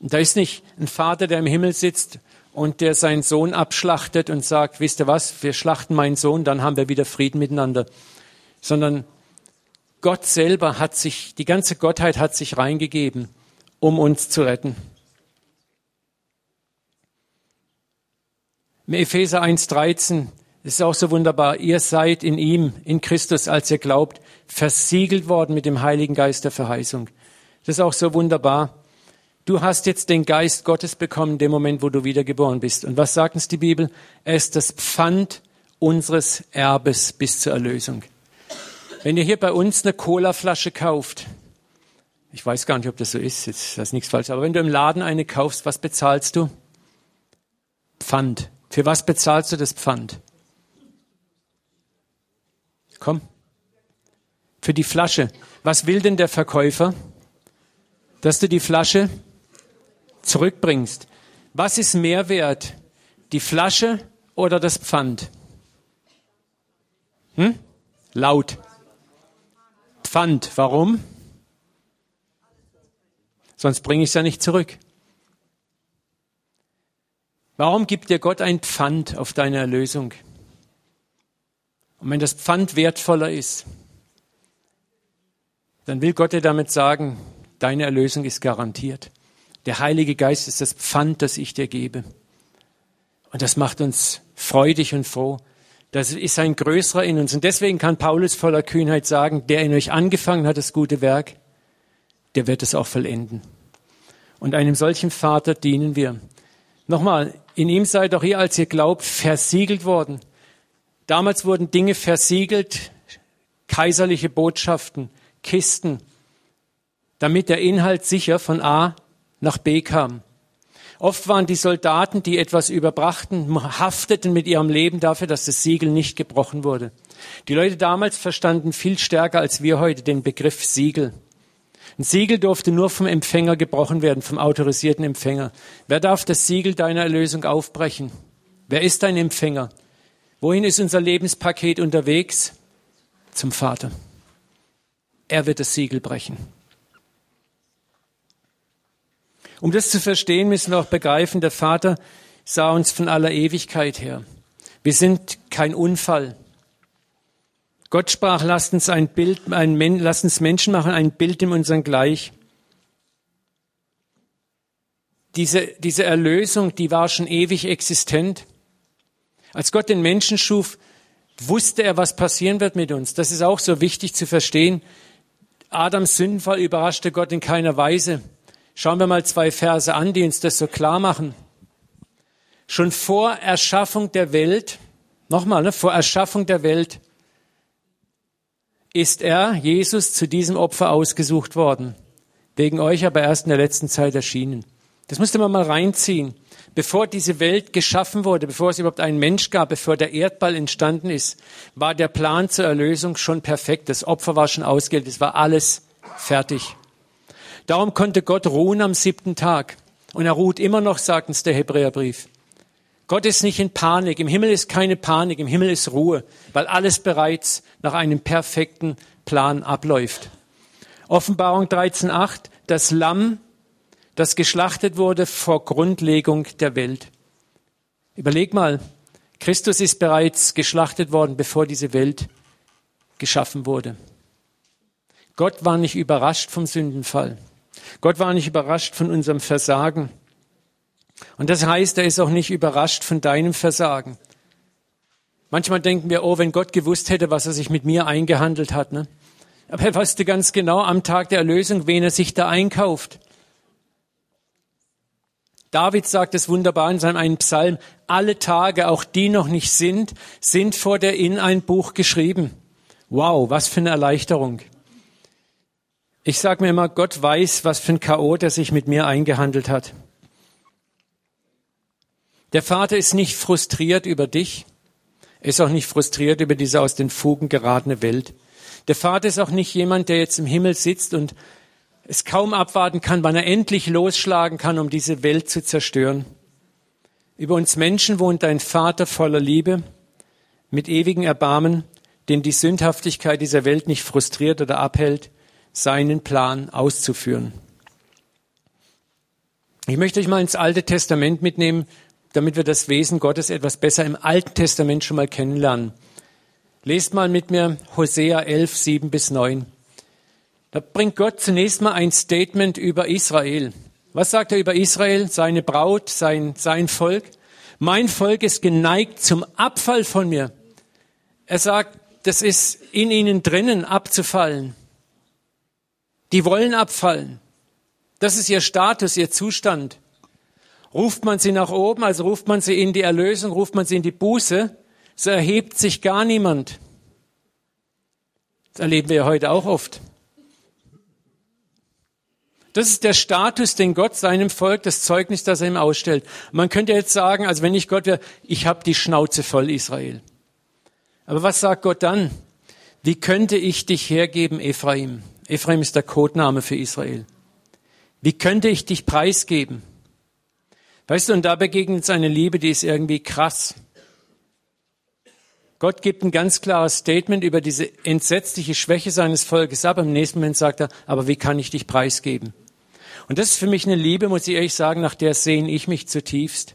Da ist nicht ein Vater, der im Himmel sitzt und der seinen Sohn abschlachtet und sagt, wisst ihr was, wir schlachten meinen Sohn, dann haben wir wieder Frieden miteinander. Sondern Gott selber hat sich, die ganze Gottheit hat sich reingegeben, um uns zu retten. Im Epheser 1,13 ist auch so wunderbar. Ihr seid in ihm, in Christus, als ihr glaubt, versiegelt worden mit dem Heiligen Geist der Verheißung. Das ist auch so wunderbar. Du hast jetzt den Geist Gottes bekommen, dem Moment, wo du wiedergeboren bist. Und was sagt uns die Bibel? Er ist das Pfand unseres Erbes bis zur Erlösung. Wenn ihr hier bei uns eine Colaflasche kauft, ich weiß gar nicht, ob das so ist, jetzt ist nichts falsch, aber wenn du im Laden eine kaufst, was bezahlst du? Pfand. Für was bezahlst du das Pfand? Komm. Für die Flasche. Was will denn der Verkäufer? Dass du die Flasche zurückbringst. Was ist mehr wert? Die Flasche oder das Pfand? Hm? Laut. Pfand. Warum? Sonst bringe ich es ja nicht zurück. Warum gibt dir Gott ein Pfand auf deine Erlösung? Und wenn das Pfand wertvoller ist, dann will Gott dir damit sagen, deine Erlösung ist garantiert. Der Heilige Geist ist das Pfand, das ich dir gebe. Und das macht uns freudig und froh. Das ist ein größerer in uns. Und deswegen kann Paulus voller Kühnheit sagen, der in euch angefangen hat, das gute Werk, der wird es auch vollenden. Und einem solchen Vater dienen wir. Nochmal, in ihm seid auch ihr, als ihr glaubt, versiegelt worden. Damals wurden Dinge versiegelt, kaiserliche Botschaften, Kisten, damit der Inhalt sicher von A nach B kam. Oft waren die Soldaten, die etwas überbrachten, hafteten mit ihrem Leben dafür, dass das Siegel nicht gebrochen wurde. Die Leute damals verstanden viel stärker als wir heute den Begriff Siegel. Ein Siegel durfte nur vom Empfänger gebrochen werden, vom autorisierten Empfänger. Wer darf das Siegel deiner Erlösung aufbrechen? Wer ist dein Empfänger? Wohin ist unser Lebenspaket unterwegs? Zum Vater. Er wird das Siegel brechen. Um das zu verstehen, müssen wir auch begreifen, der Vater sah uns von aller Ewigkeit her. Wir sind kein Unfall. Gott sprach, lasst uns ein Bild, ein, lasst uns Menschen machen, ein Bild in unseren Gleich. Diese, diese Erlösung, die war schon ewig existent. Als Gott den Menschen schuf, wusste er, was passieren wird mit uns. Das ist auch so wichtig zu verstehen. Adams Sündenfall überraschte Gott in keiner Weise. Schauen wir mal zwei Verse an, die uns das so klar machen. Schon vor Erschaffung der Welt, nochmal, ne, vor Erschaffung der Welt ist er, Jesus, zu diesem Opfer ausgesucht worden. Wegen euch aber erst in der letzten Zeit erschienen. Das musste man mal reinziehen. Bevor diese Welt geschaffen wurde, bevor es überhaupt einen Mensch gab, bevor der Erdball entstanden ist, war der Plan zur Erlösung schon perfekt. Das Opfer war schon ausgewählt. Es war alles fertig. Darum konnte Gott ruhen am siebten Tag. Und er ruht immer noch, sagt uns der Hebräerbrief. Gott ist nicht in Panik. Im Himmel ist keine Panik. Im Himmel ist Ruhe, weil alles bereits nach einem perfekten Plan abläuft. Offenbarung 13.8. Das Lamm, das geschlachtet wurde vor Grundlegung der Welt. Überleg mal, Christus ist bereits geschlachtet worden, bevor diese Welt geschaffen wurde. Gott war nicht überrascht vom Sündenfall. Gott war nicht überrascht von unserem Versagen. Und das heißt, er ist auch nicht überrascht von deinem Versagen. Manchmal denken wir, oh, wenn Gott gewusst hätte, was er sich mit mir eingehandelt hat. Ne? Aber er wusste ganz genau am Tag der Erlösung, wen er sich da einkauft. David sagt es wunderbar in seinem einen Psalm, alle Tage, auch die noch nicht sind, sind vor der in ein Buch geschrieben. Wow, was für eine Erleichterung. Ich sage mir immer, Gott weiß, was für ein Chaot er sich mit mir eingehandelt hat. Der Vater ist nicht frustriert über dich. Er ist auch nicht frustriert über diese aus den Fugen geratene Welt. Der Vater ist auch nicht jemand, der jetzt im Himmel sitzt und es kaum abwarten kann, wann er endlich losschlagen kann, um diese Welt zu zerstören. Über uns Menschen wohnt ein Vater voller Liebe, mit ewigem Erbarmen, den die Sündhaftigkeit dieser Welt nicht frustriert oder abhält, seinen Plan auszuführen. Ich möchte euch mal ins Alte Testament mitnehmen, damit wir das Wesen Gottes etwas besser im Alten Testament schon mal kennenlernen. Lest mal mit mir Hosea 11, 7 bis 9. Da bringt Gott zunächst mal ein Statement über Israel. Was sagt er über Israel, seine Braut, sein, sein Volk? Mein Volk ist geneigt zum Abfall von mir. Er sagt, das ist in ihnen drinnen abzufallen. Die wollen abfallen. Das ist ihr Status, ihr Zustand. Ruft man sie nach oben, also ruft man sie in die Erlösung, ruft man sie in die Buße, so erhebt sich gar niemand. Das erleben wir heute auch oft. Das ist der Status, den Gott seinem Volk, das Zeugnis, das er ihm ausstellt. Man könnte jetzt sagen, also wenn ich Gott wäre, ich habe die Schnauze voll, Israel. Aber was sagt Gott dann? Wie könnte ich dich hergeben, Ephraim? Ephraim ist der Codename für Israel. Wie könnte ich dich preisgeben? Weißt du, und da begegnet es eine Liebe, die ist irgendwie krass. Gott gibt ein ganz klares Statement über diese entsetzliche Schwäche seines Volkes ab. Im nächsten Moment sagt er, aber wie kann ich dich preisgeben? Und das ist für mich eine Liebe, muss ich ehrlich sagen, nach der sehne ich mich zutiefst.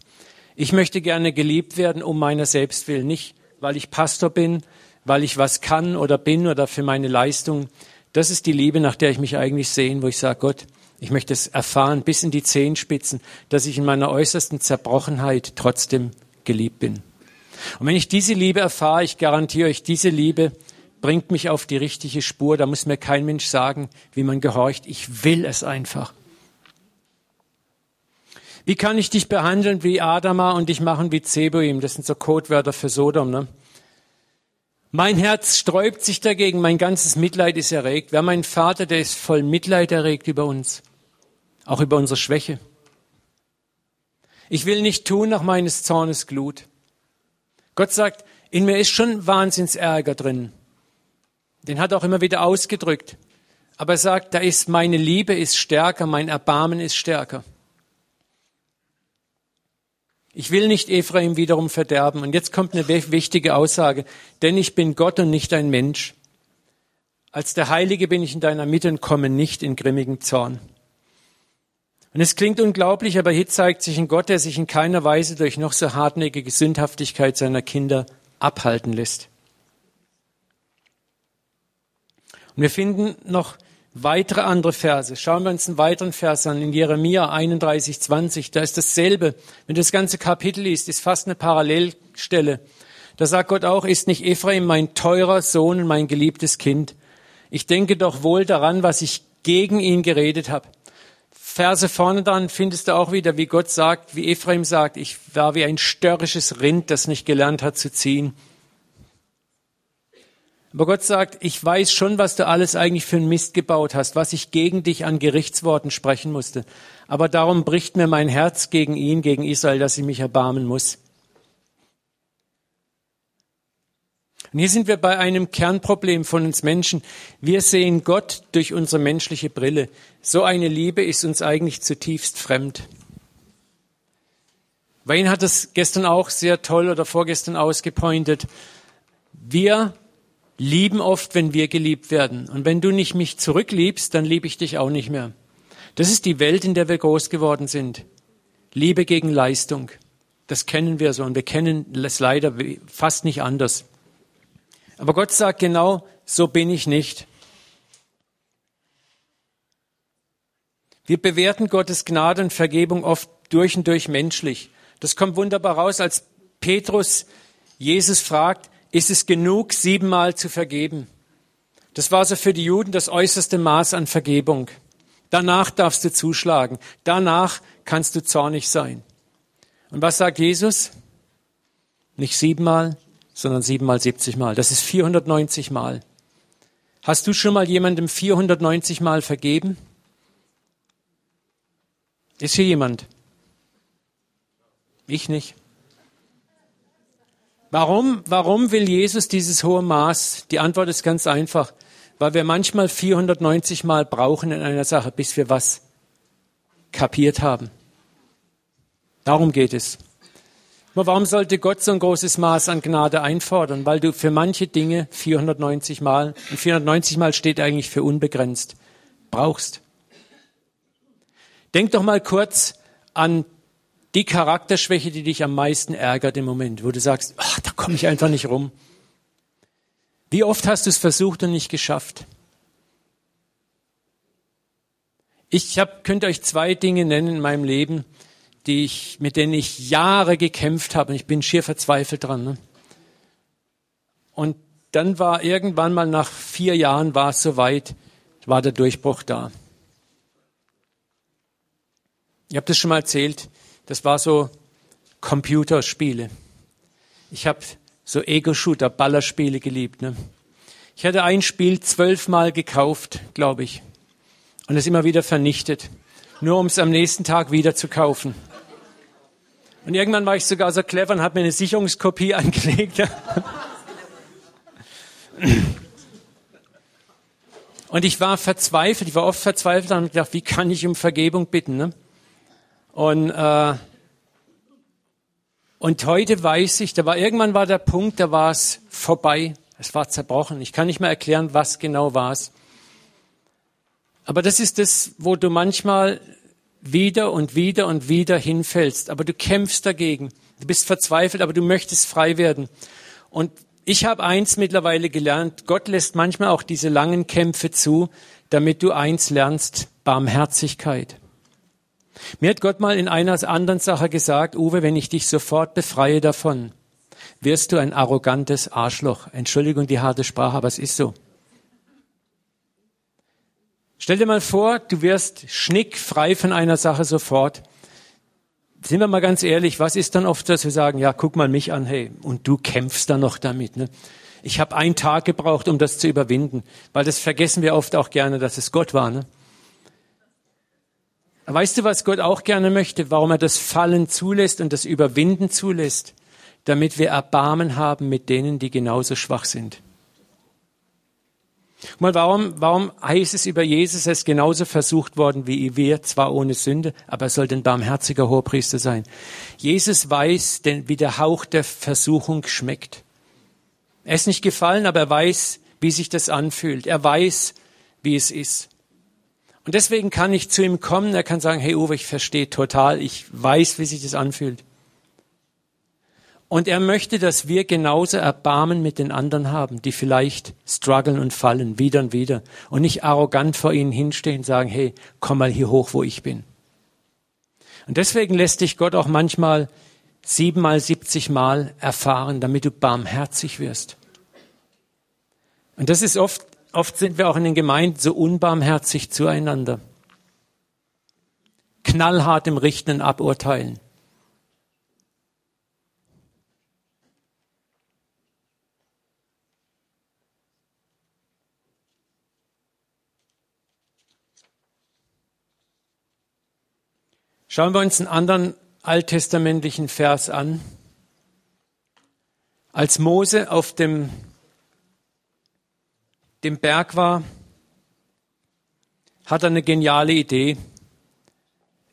Ich möchte gerne geliebt werden um meiner selbst willen, nicht weil ich Pastor bin, weil ich was kann oder bin oder für meine Leistung. Das ist die Liebe, nach der ich mich eigentlich sehne, wo ich sage, Gott, ich möchte es erfahren bis in die Zehenspitzen, dass ich in meiner äußersten Zerbrochenheit trotzdem geliebt bin. Und wenn ich diese Liebe erfahre, ich garantiere euch, diese Liebe bringt mich auf die richtige Spur. Da muss mir kein Mensch sagen, wie man gehorcht. Ich will es einfach. Wie kann ich dich behandeln wie Adama und dich machen wie Zeboim? Das sind so Codewörter für Sodom. Ne? Mein Herz sträubt sich dagegen, mein ganzes Mitleid ist erregt. Wer mein Vater, der ist voll Mitleid erregt über uns, auch über unsere Schwäche. Ich will nicht tun nach meines Zornes Glut. Gott sagt, in mir ist schon Wahnsinnsärger drin. Den hat er auch immer wieder ausgedrückt. Aber er sagt, da ist meine Liebe ist stärker, mein Erbarmen ist stärker. Ich will nicht Ephraim wiederum verderben. Und jetzt kommt eine wichtige Aussage. Denn ich bin Gott und nicht ein Mensch. Als der Heilige bin ich in deiner Mitte und komme nicht in grimmigen Zorn. Und es klingt unglaublich, aber hier zeigt sich ein Gott, der sich in keiner Weise durch noch so hartnäckige Sündhaftigkeit seiner Kinder abhalten lässt. Und wir finden noch weitere andere Verse. Schauen wir uns einen weiteren Vers an, in Jeremia 31, 20. Da ist dasselbe. Wenn du das ganze Kapitel liest, ist fast eine Parallelstelle. Da sagt Gott auch, ist nicht Ephraim mein teurer Sohn und mein geliebtes Kind? Ich denke doch wohl daran, was ich gegen ihn geredet habe. Verse vorne dann findest du auch wieder, wie Gott sagt, wie Ephraim sagt, ich war wie ein störrisches Rind, das nicht gelernt hat zu ziehen. Aber Gott sagt, ich weiß schon, was du alles eigentlich für einen Mist gebaut hast, was ich gegen dich an Gerichtsworten sprechen musste. Aber darum bricht mir mein Herz gegen ihn, gegen Israel, dass ich mich erbarmen muss. Und hier sind wir bei einem Kernproblem von uns Menschen. Wir sehen Gott durch unsere menschliche Brille. So eine Liebe ist uns eigentlich zutiefst fremd. Wayne hat es gestern auch sehr toll oder vorgestern ausgepointet. Wir lieben oft, wenn wir geliebt werden. Und wenn du nicht mich zurückliebst, dann liebe ich dich auch nicht mehr. Das ist die Welt, in der wir groß geworden sind. Liebe gegen Leistung. Das kennen wir so und wir kennen es leider fast nicht anders. Aber Gott sagt genau, so bin ich nicht. Wir bewerten Gottes Gnade und Vergebung oft durch und durch menschlich. Das kommt wunderbar raus, als Petrus Jesus fragt, ist es genug, siebenmal zu vergeben. Das war so für die Juden das äußerste Maß an Vergebung. Danach darfst du zuschlagen. Danach kannst du zornig sein. Und was sagt Jesus? Nicht siebenmal, sondern siebenmal siebzigmal. Das ist 490 Mal. Hast du schon mal jemandem 490 Mal vergeben? Ist hier jemand? Ich nicht. Warum, warum will Jesus dieses hohe Maß? Die Antwort ist ganz einfach, weil wir manchmal 490 Mal brauchen in einer Sache, bis wir was kapiert haben. Darum geht es. Aber warum sollte Gott so ein großes Maß an Gnade einfordern? Weil du für manche Dinge 490 Mal, und 490 Mal steht eigentlich für unbegrenzt, brauchst. Denk doch mal kurz an die Charakterschwäche, die dich am meisten ärgert im Moment, wo du sagst, ach, da komme ich einfach nicht rum. Wie oft hast du es versucht und nicht geschafft? Ich hab, könnte euch zwei Dinge nennen in meinem Leben, die ich, mit denen ich Jahre gekämpft habe und ich bin schier verzweifelt dran. Ne? Und dann war irgendwann mal nach vier Jahren war es soweit, war der Durchbruch da. Ich habe das schon mal erzählt. Das war so Computerspiele. Ich habe so Ego-Shooter, Ballerspiele geliebt. Ne? Ich hatte ein Spiel zwölfmal gekauft, glaube ich, und es immer wieder vernichtet, nur um es am nächsten Tag wieder zu kaufen. Und irgendwann war ich sogar so clever und habe mir eine Sicherungskopie <laughs> angelegt. Und ich war verzweifelt, ich war oft verzweifelt und habe gedacht, wie kann ich um Vergebung bitten? Ne? Und, äh, und heute weiß ich, da war irgendwann war der Punkt, da war es vorbei. Es war zerbrochen. Ich kann nicht mehr erklären, was genau war es. Aber das ist das, wo du manchmal wieder und wieder und wieder hinfällst. Aber du kämpfst dagegen. Du bist verzweifelt, aber du möchtest frei werden. Und ich habe eins mittlerweile gelernt. Gott lässt manchmal auch diese langen Kämpfe zu, damit du eins lernst, Barmherzigkeit. Mir hat Gott mal in einer anderen Sache gesagt, Uwe, wenn ich dich sofort befreie davon, wirst du ein arrogantes Arschloch. Entschuldigung die harte Sprache, aber es ist so. Stell dir mal vor, du wirst schnickfrei von einer Sache sofort. Sind wir mal ganz ehrlich, was ist dann oft, dass wir sagen, ja, guck mal mich an, hey, und du kämpfst da noch damit. Ne? Ich habe einen Tag gebraucht, um das zu überwinden, weil das vergessen wir oft auch gerne, dass es Gott war. Ne? Weißt du, was Gott auch gerne möchte, warum er das Fallen zulässt und das Überwinden zulässt? Damit wir Erbarmen haben mit denen, die genauso schwach sind. Mal, warum, warum heißt es über Jesus, er ist genauso versucht worden wie wir, zwar ohne Sünde, aber er soll ein barmherziger Hohepriester sein. Jesus weiß, denn, wie der Hauch der Versuchung schmeckt. Er ist nicht gefallen, aber er weiß, wie sich das anfühlt. Er weiß, wie es ist. Und deswegen kann ich zu ihm kommen, er kann sagen, hey Uwe, ich verstehe total, ich weiß, wie sich das anfühlt. Und er möchte, dass wir genauso Erbarmen mit den anderen haben, die vielleicht strugglen und fallen, wieder und wieder. Und nicht arrogant vor ihnen hinstehen und sagen, hey, komm mal hier hoch, wo ich bin. Und deswegen lässt dich Gott auch manchmal siebenmal, siebzig Mal erfahren, damit du barmherzig wirst. Und das ist oft, oft sind wir auch in den Gemeinden so unbarmherzig zueinander. Knallhart im Richten und Aburteilen. Schauen wir uns einen anderen alttestamentlichen Vers an. Als Mose auf dem, dem Berg war, hat er eine geniale Idee.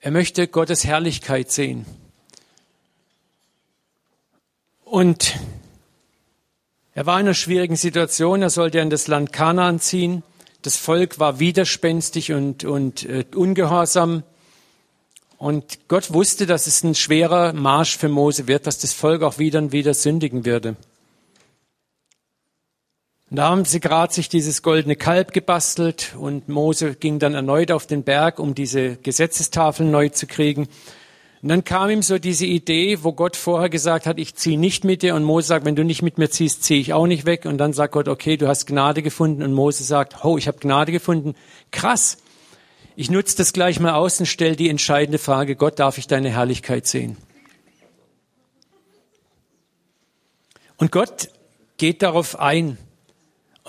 Er möchte Gottes Herrlichkeit sehen. Und er war in einer schwierigen Situation. Er sollte in das Land Kanaan ziehen. Das Volk war widerspenstig und, und äh, ungehorsam. Und Gott wusste, dass es ein schwerer Marsch für Mose wird, dass das Volk auch wieder und wieder sündigen würde. Und da haben sie gerade sich dieses goldene Kalb gebastelt und Mose ging dann erneut auf den Berg, um diese Gesetzestafeln neu zu kriegen. Und dann kam ihm so diese Idee, wo Gott vorher gesagt hat, ich ziehe nicht mit dir. Und Mose sagt, wenn du nicht mit mir ziehst, ziehe ich auch nicht weg. Und dann sagt Gott, okay, du hast Gnade gefunden. Und Mose sagt, oh, ich habe Gnade gefunden. Krass. Ich nutze das gleich mal aus und stelle die entscheidende Frage, Gott, darf ich deine Herrlichkeit sehen? Und Gott geht darauf ein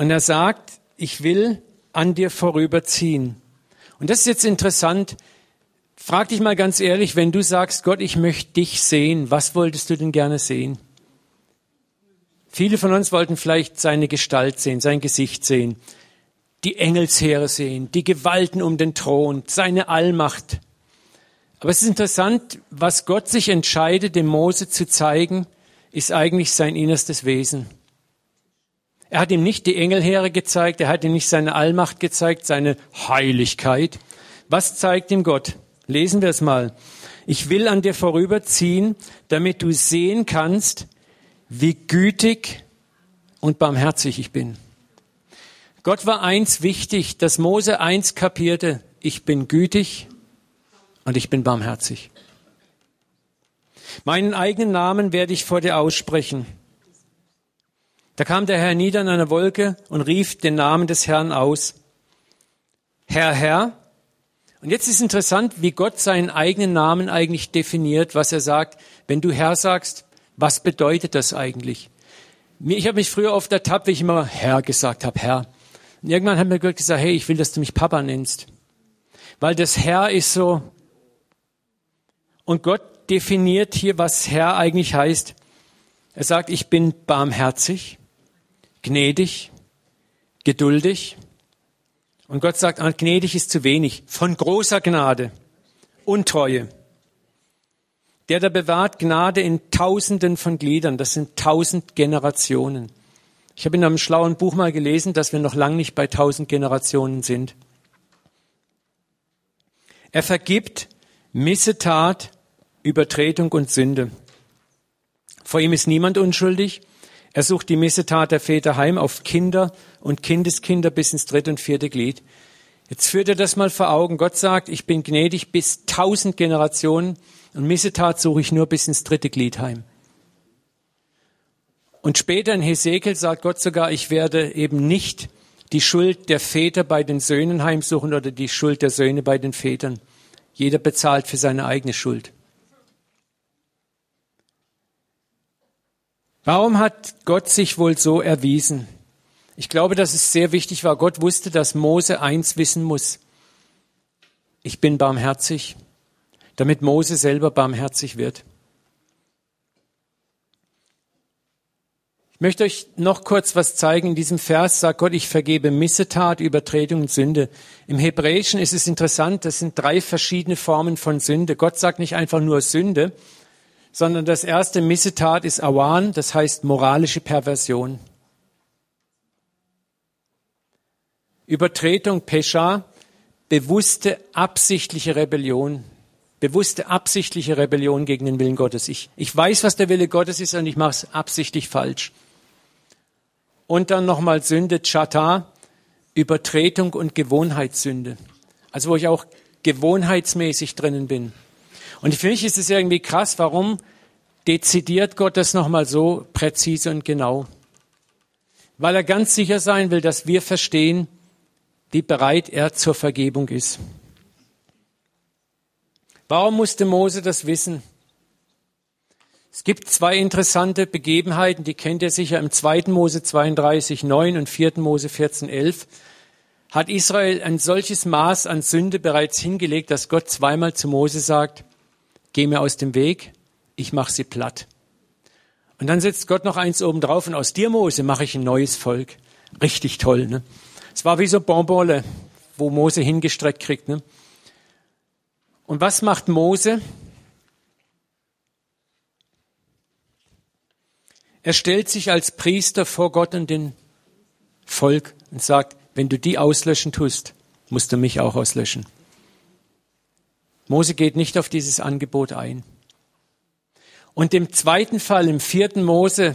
und er sagt, ich will an dir vorüberziehen. Und das ist jetzt interessant. Frag dich mal ganz ehrlich, wenn du sagst, Gott, ich möchte dich sehen, was wolltest du denn gerne sehen? Viele von uns wollten vielleicht seine Gestalt sehen, sein Gesicht sehen die Engelsheere sehen, die Gewalten um den Thron, seine Allmacht. Aber es ist interessant, was Gott sich entscheidet, dem Mose zu zeigen, ist eigentlich sein innerstes Wesen. Er hat ihm nicht die Engelheere gezeigt, er hat ihm nicht seine Allmacht gezeigt, seine Heiligkeit. Was zeigt ihm Gott? Lesen wir es mal. Ich will an dir vorüberziehen, damit du sehen kannst, wie gütig und barmherzig ich bin. Gott war eins wichtig, dass Mose eins kapierte, ich bin gütig und ich bin barmherzig. Meinen eigenen Namen werde ich vor dir aussprechen. Da kam der Herr nieder in einer Wolke und rief den Namen des Herrn aus. Herr, Herr. Und jetzt ist interessant, wie Gott seinen eigenen Namen eigentlich definiert, was er sagt. Wenn du Herr sagst, was bedeutet das eigentlich? Ich habe mich früher oft ertappt, wie ich immer Herr gesagt habe, Herr. Und irgendwann hat mir Gott gesagt, hey, ich will, dass du mich Papa nennst. Weil das Herr ist so. Und Gott definiert hier, was Herr eigentlich heißt. Er sagt, ich bin barmherzig, gnädig, geduldig. Und Gott sagt, ah, gnädig ist zu wenig, von großer Gnade, Untreue. Der, der bewahrt Gnade in Tausenden von Gliedern, das sind tausend Generationen. Ich habe in einem schlauen Buch mal gelesen, dass wir noch lang nicht bei tausend Generationen sind. Er vergibt Missetat, Übertretung und Sünde. Vor ihm ist niemand unschuldig. Er sucht die Missetat der Väter heim auf Kinder und Kindeskinder bis ins dritte und vierte Glied. Jetzt führt er das mal vor Augen. Gott sagt, ich bin gnädig bis tausend Generationen und Missetat suche ich nur bis ins dritte Glied heim. Und später in Hesekiel sagt Gott sogar, ich werde eben nicht die Schuld der Väter bei den Söhnen heimsuchen oder die Schuld der Söhne bei den Vätern. Jeder bezahlt für seine eigene Schuld. Warum hat Gott sich wohl so erwiesen? Ich glaube, dass es sehr wichtig war. Gott wusste, dass Mose eins wissen muss. Ich bin barmherzig, damit Mose selber barmherzig wird. Ich möchte euch noch kurz was zeigen. In diesem Vers sagt Gott, ich vergebe Missetat, Übertretung und Sünde. Im Hebräischen ist es interessant, das sind drei verschiedene Formen von Sünde. Gott sagt nicht einfach nur Sünde, sondern das erste Missetat ist Awan, das heißt moralische Perversion. Übertretung Pesha, bewusste, absichtliche Rebellion. Bewusste, absichtliche Rebellion gegen den Willen Gottes. Ich, ich weiß, was der Wille Gottes ist und ich mache es absichtlich falsch. Und dann nochmal Sünde, Chata, Übertretung und Gewohnheitssünde. Also wo ich auch gewohnheitsmäßig drinnen bin. Und für mich ist es irgendwie krass, warum dezidiert Gott das nochmal so präzise und genau? Weil er ganz sicher sein will, dass wir verstehen, wie bereit er zur Vergebung ist. Warum musste Mose das wissen? Es gibt zwei interessante Begebenheiten, die kennt ihr sicher im 2. Mose 32, 9 und 4. Mose 14, 11 hat Israel ein solches Maß an Sünde bereits hingelegt, dass Gott zweimal zu Mose sagt, geh mir aus dem Weg, ich mache sie platt. Und dann setzt Gott noch eins oben drauf und aus dir, Mose, mache ich ein neues Volk. Richtig toll, ne? Es war wie so Bonbonle, wo Mose hingestreckt kriegt, ne? Und was macht Mose? Er stellt sich als Priester vor Gott und den Volk und sagt, wenn du die auslöschen tust, musst du mich auch auslöschen. Mose geht nicht auf dieses Angebot ein. Und im zweiten Fall, im vierten Mose,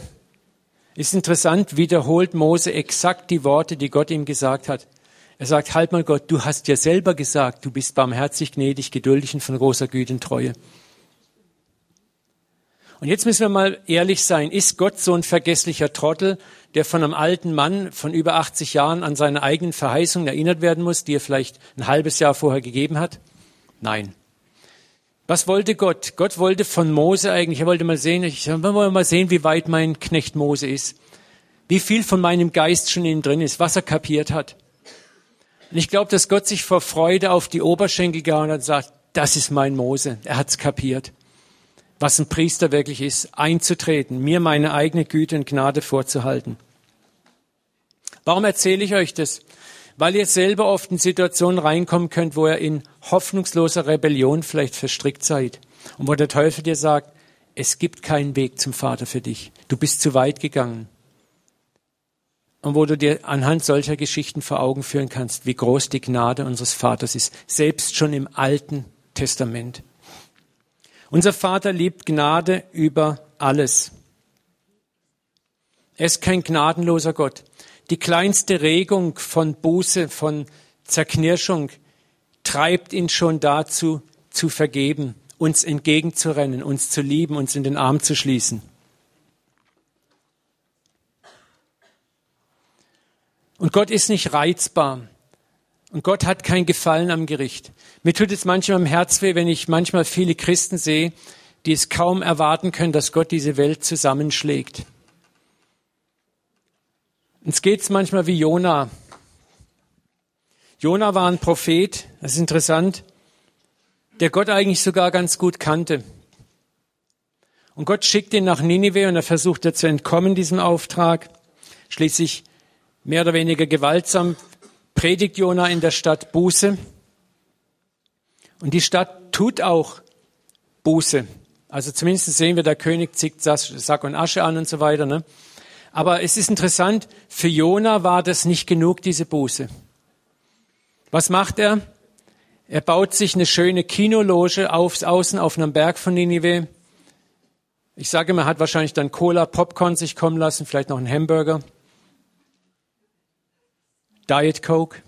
ist interessant, wiederholt Mose exakt die Worte, die Gott ihm gesagt hat. Er sagt, halt mal Gott, du hast ja selber gesagt, du bist barmherzig, gnädig, geduldig und von großer Güte und Treue. Und jetzt müssen wir mal ehrlich sein, ist Gott so ein vergesslicher Trottel, der von einem alten Mann von über 80 Jahren an seine eigenen Verheißungen erinnert werden muss, die er vielleicht ein halbes Jahr vorher gegeben hat? Nein. Was wollte Gott? Gott wollte von Mose eigentlich, er wollte mal sehen, ich wollte mal sehen, wie weit mein Knecht Mose ist. Wie viel von meinem Geist schon in ihm drin ist, was er kapiert hat. Und ich glaube, dass Gott sich vor Freude auf die Oberschenkel gehauen hat und sagt, das ist mein Mose. Er hat's kapiert. Was ein Priester wirklich ist, einzutreten, mir meine eigene Güte und Gnade vorzuhalten. Warum erzähle ich euch das? Weil ihr selber oft in Situationen reinkommen könnt, wo ihr in hoffnungsloser Rebellion vielleicht verstrickt seid und wo der Teufel dir sagt, es gibt keinen Weg zum Vater für dich. Du bist zu weit gegangen. Und wo du dir anhand solcher Geschichten vor Augen führen kannst, wie groß die Gnade unseres Vaters ist, selbst schon im Alten Testament. Unser Vater liebt Gnade über alles. Er ist kein gnadenloser Gott. Die kleinste Regung von Buße, von Zerknirschung treibt ihn schon dazu, zu vergeben, uns entgegenzurennen, uns zu lieben, uns in den Arm zu schließen. Und Gott ist nicht reizbar. Und Gott hat kein Gefallen am Gericht. Mir tut es manchmal im Herz weh, wenn ich manchmal viele Christen sehe, die es kaum erwarten können, dass Gott diese Welt zusammenschlägt. Uns geht's manchmal wie Jona. Jona war ein Prophet, das ist interessant, der Gott eigentlich sogar ganz gut kannte. Und Gott schickt ihn nach Ninive und er versucht er zu entkommen diesem Auftrag. Schließlich mehr oder weniger gewaltsam predigt Jona in der Stadt Buße. Und die Stadt tut auch Buße. Also zumindest sehen wir, der König zieht Sack und Asche an und so weiter. Ne? Aber es ist interessant, für Jona war das nicht genug, diese Buße. Was macht er? Er baut sich eine schöne Kinologe aufs Außen auf einem Berg von Ninive. Ich sage, man hat wahrscheinlich dann Cola, Popcorn sich kommen lassen, vielleicht noch einen Hamburger. Diet Coke.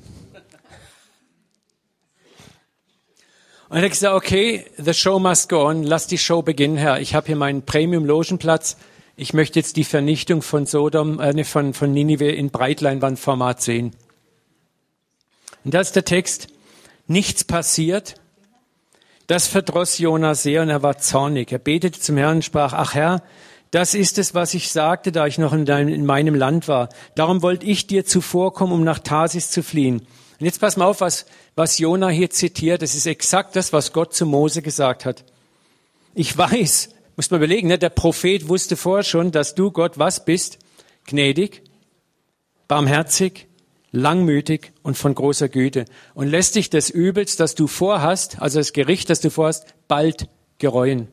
Und er gesagt, okay, the show must go on, lass die Show beginnen, Herr. Ich habe hier meinen Premium-Logenplatz ich möchte jetzt die Vernichtung von Sodom, äh, von, von Ninive in Breitleinwandformat sehen. Und da ist der Text, nichts passiert. Das verdross Jona sehr und er war zornig. Er betete zum Herrn und sprach, ach Herr, das ist es, was ich sagte, da ich noch in, deinem, in meinem Land war. Darum wollte ich dir zuvorkommen, um nach Tarsis zu fliehen. Und jetzt pass mal auf, was, was Jona hier zitiert. Das ist exakt das, was Gott zu Mose gesagt hat. Ich weiß, muss man überlegen, ne, der Prophet wusste vorher schon, dass du Gott was bist? Gnädig, barmherzig, langmütig und von großer Güte und lässt dich des Übels, das du vorhast, also das Gericht, das du vorhast, bald gereuen.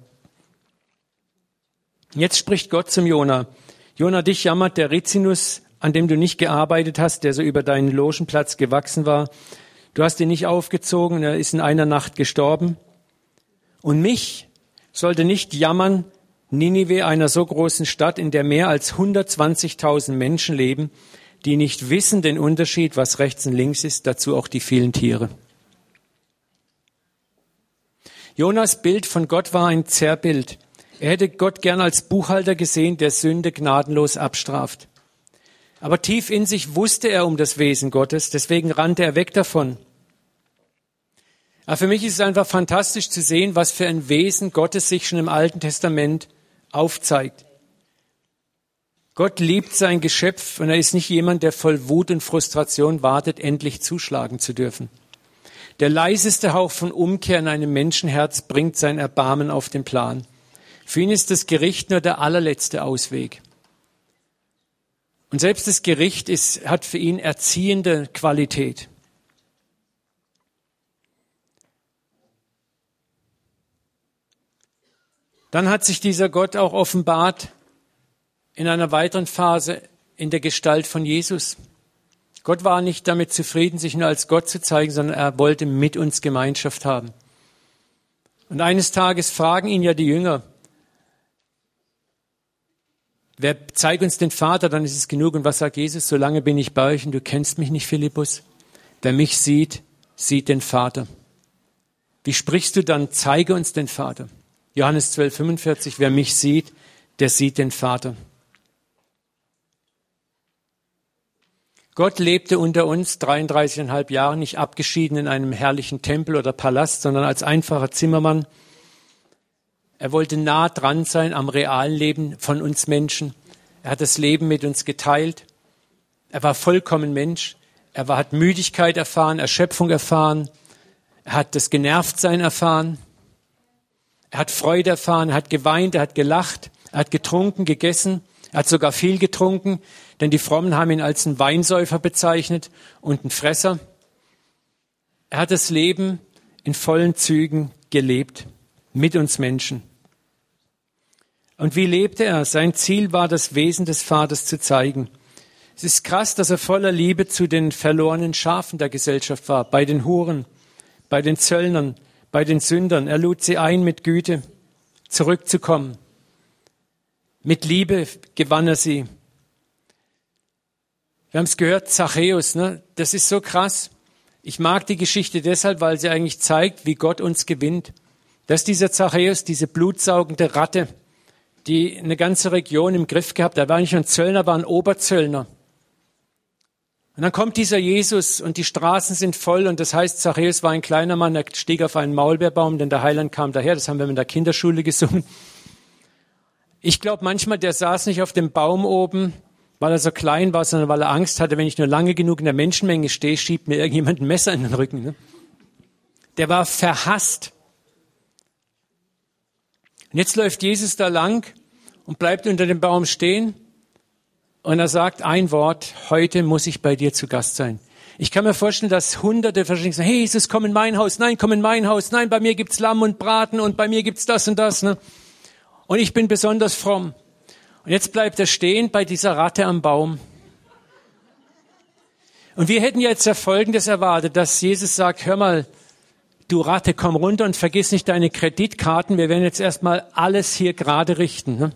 Jetzt spricht Gott zum Jona. Jona, dich jammert der Rizinus, an dem du nicht gearbeitet hast, der so über deinen Logenplatz gewachsen war. Du hast ihn nicht aufgezogen, er ist in einer Nacht gestorben. Und mich sollte nicht jammern, Ninive, einer so großen Stadt, in der mehr als 120.000 Menschen leben, die nicht wissen den Unterschied, was rechts und links ist, dazu auch die vielen Tiere. Jonas Bild von Gott war ein Zerrbild. Er hätte Gott gern als Buchhalter gesehen, der Sünde gnadenlos abstraft. Aber tief in sich wusste er um das Wesen Gottes, deswegen rannte er weg davon. Aber für mich ist es einfach fantastisch zu sehen, was für ein Wesen Gottes sich schon im Alten Testament aufzeigt. Gott liebt sein Geschöpf und er ist nicht jemand, der voll Wut und Frustration wartet, endlich zuschlagen zu dürfen. Der leiseste Hauch von Umkehr in einem Menschenherz bringt sein Erbarmen auf den Plan. Für ihn ist das Gericht nur der allerletzte Ausweg. Und selbst das Gericht ist, hat für ihn erziehende Qualität. Dann hat sich dieser Gott auch offenbart in einer weiteren Phase in der Gestalt von Jesus. Gott war nicht damit zufrieden, sich nur als Gott zu zeigen, sondern er wollte mit uns Gemeinschaft haben. Und eines Tages fragen ihn ja die Jünger, wer zeigt uns den Vater, dann ist es genug. Und was sagt Jesus? Solange bin ich bei euch und du kennst mich nicht, Philippus. Wer mich sieht, sieht den Vater. Wie sprichst du dann? Zeige uns den Vater. Johannes 12, 45, wer mich sieht, der sieht den Vater. Gott lebte unter uns 33,5 Jahre nicht abgeschieden in einem herrlichen Tempel oder Palast, sondern als einfacher Zimmermann. Er wollte nah dran sein am realen Leben von uns Menschen. Er hat das Leben mit uns geteilt. Er war vollkommen Mensch. Er war, hat Müdigkeit erfahren, Erschöpfung erfahren. Er hat das Genervtsein erfahren. Er hat Freude erfahren, er hat geweint, er hat gelacht, er hat getrunken, gegessen. Er hat sogar viel getrunken, denn die Frommen haben ihn als einen Weinsäufer bezeichnet und einen Fresser. Er hat das Leben in vollen Zügen gelebt, mit uns Menschen. Und wie lebte er? Sein Ziel war, das Wesen des Vaters zu zeigen. Es ist krass, dass er voller Liebe zu den verlorenen Schafen der Gesellschaft war, bei den Huren, bei den Zöllnern, bei den Sündern. Er lud sie ein, mit Güte zurückzukommen. Mit Liebe gewann er sie. Wir haben es gehört, Zachäus, ne? das ist so krass. Ich mag die Geschichte deshalb, weil sie eigentlich zeigt, wie Gott uns gewinnt. Dass dieser Zachäus, diese blutsaugende Ratte, die eine ganze Region im Griff gehabt, er war nicht ein Zöllner, war ein Oberzöllner. Und dann kommt dieser Jesus und die Straßen sind voll und das heißt, Zachäus war ein kleiner Mann, er stieg auf einen Maulbeerbaum, denn der Heiland kam daher, das haben wir in der Kinderschule gesungen. Ich glaube manchmal, der saß nicht auf dem Baum oben, weil er so klein war, sondern weil er Angst hatte, wenn ich nur lange genug in der Menschenmenge stehe, schiebt mir irgendjemand ein Messer in den Rücken. Ne? Der war verhasst. Und jetzt läuft Jesus da lang und bleibt unter dem Baum stehen und er sagt ein Wort, heute muss ich bei dir zu Gast sein. Ich kann mir vorstellen, dass hunderte verschiedene sagen, hey Jesus, komm in mein Haus, nein, komm in mein Haus, nein, bei mir gibt's Lamm und Braten und bei mir gibt's das und das. Ne? Und ich bin besonders fromm. Und jetzt bleibt er stehen bei dieser Ratte am Baum. Und wir hätten jetzt ja Folgendes erwartet, dass Jesus sagt, hör mal, du Ratte, komm runter und vergiss nicht deine Kreditkarten. Wir werden jetzt erstmal alles hier gerade richten. Ne?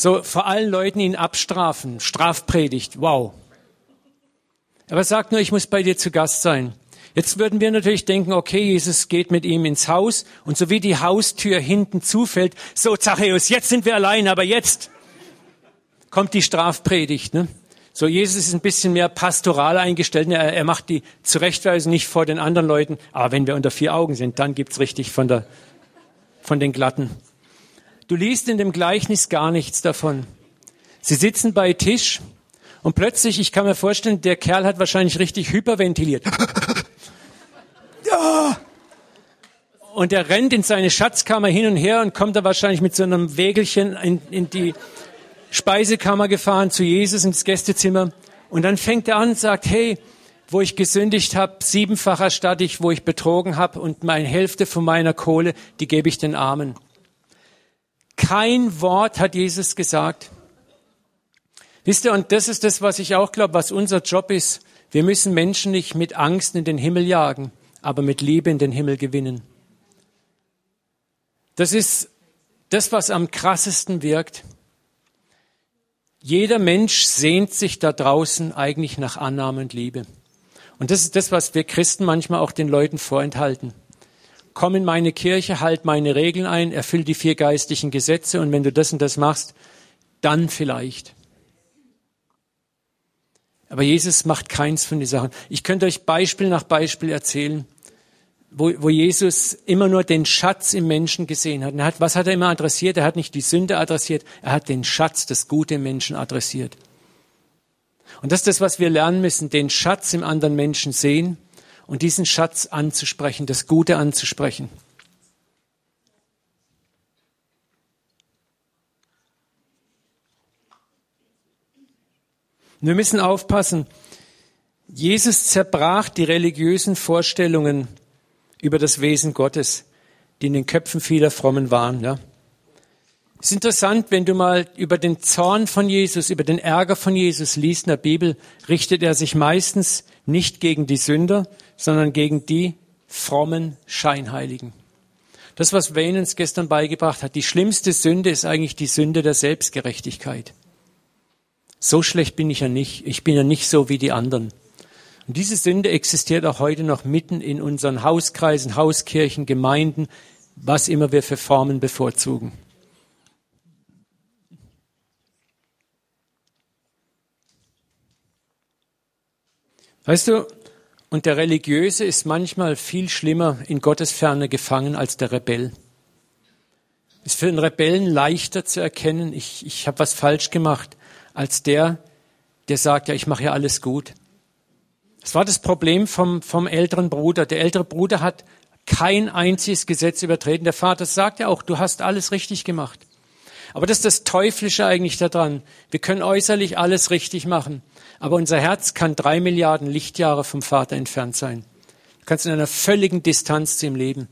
So vor allen Leuten ihn abstrafen. Strafpredigt. Wow. Aber er sagt nur, ich muss bei dir zu Gast sein. Jetzt würden wir natürlich denken, okay, Jesus geht mit ihm ins Haus und so wie die Haustür hinten zufällt, so Zachäus, jetzt sind wir allein, aber jetzt kommt die Strafpredigt. Ne? So, Jesus ist ein bisschen mehr pastoral eingestellt. Ne? Er, er macht die Zurechtweisung nicht vor den anderen Leuten, aber wenn wir unter vier Augen sind, dann gibt's richtig von, der, von den Glatten. Du liest in dem Gleichnis gar nichts davon. Sie sitzen bei Tisch und plötzlich, ich kann mir vorstellen, der Kerl hat wahrscheinlich richtig hyperventiliert. <laughs> Und er rennt in seine Schatzkammer hin und her und kommt da wahrscheinlich mit so einem Wägelchen in, in die Speisekammer gefahren zu Jesus ins Gästezimmer. Und dann fängt er an und sagt, hey, wo ich gesündigt habe, siebenfach erstatte ich, wo ich betrogen habe und meine Hälfte von meiner Kohle, die gebe ich den Armen. Kein Wort hat Jesus gesagt. Wisst ihr, und das ist das, was ich auch glaube, was unser Job ist. Wir müssen Menschen nicht mit Angst in den Himmel jagen, aber mit Liebe in den Himmel gewinnen. Das ist das, was am krassesten wirkt. Jeder Mensch sehnt sich da draußen eigentlich nach Annahme und Liebe. Und das ist das, was wir Christen manchmal auch den Leuten vorenthalten. Komm in meine Kirche, halt meine Regeln ein, erfüll die vier geistlichen Gesetze und wenn du das und das machst, dann vielleicht. Aber Jesus macht keins von den Sachen. Ich könnte euch Beispiel nach Beispiel erzählen, wo, wo Jesus immer nur den Schatz im Menschen gesehen hat. hat. Was hat er immer adressiert? Er hat nicht die Sünde adressiert, er hat den Schatz, das Gute im Menschen adressiert. Und das ist das, was wir lernen müssen, den Schatz im anderen Menschen sehen und diesen Schatz anzusprechen, das Gute anzusprechen. Wir müssen aufpassen. Jesus zerbrach die religiösen Vorstellungen über das Wesen Gottes, die in den Köpfen vieler Frommen waren. Ja. Es ist interessant, wenn du mal über den Zorn von Jesus, über den Ärger von Jesus liest in der Bibel, richtet er sich meistens nicht gegen die Sünder, sondern gegen die frommen Scheinheiligen. Das, was Wayne uns gestern beigebracht hat, die schlimmste Sünde ist eigentlich die Sünde der Selbstgerechtigkeit. So schlecht bin ich ja nicht. Ich bin ja nicht so wie die anderen. Und diese Sünde existiert auch heute noch mitten in unseren Hauskreisen, Hauskirchen, Gemeinden, was immer wir für Formen bevorzugen. Weißt du, und der Religiöse ist manchmal viel schlimmer in Gottes Ferne gefangen als der Rebell. Ist für einen Rebellen leichter zu erkennen, ich, ich habe was falsch gemacht, als der, der sagt, ja, ich mache ja alles gut. Das war das Problem vom, vom älteren Bruder. Der ältere Bruder hat kein einziges Gesetz übertreten. Der Vater sagt ja auch, du hast alles richtig gemacht. Aber das ist das Teuflische eigentlich daran. Wir können äußerlich alles richtig machen. Aber unser Herz kann drei Milliarden Lichtjahre vom Vater entfernt sein. Du kannst in einer völligen Distanz zu ihm leben.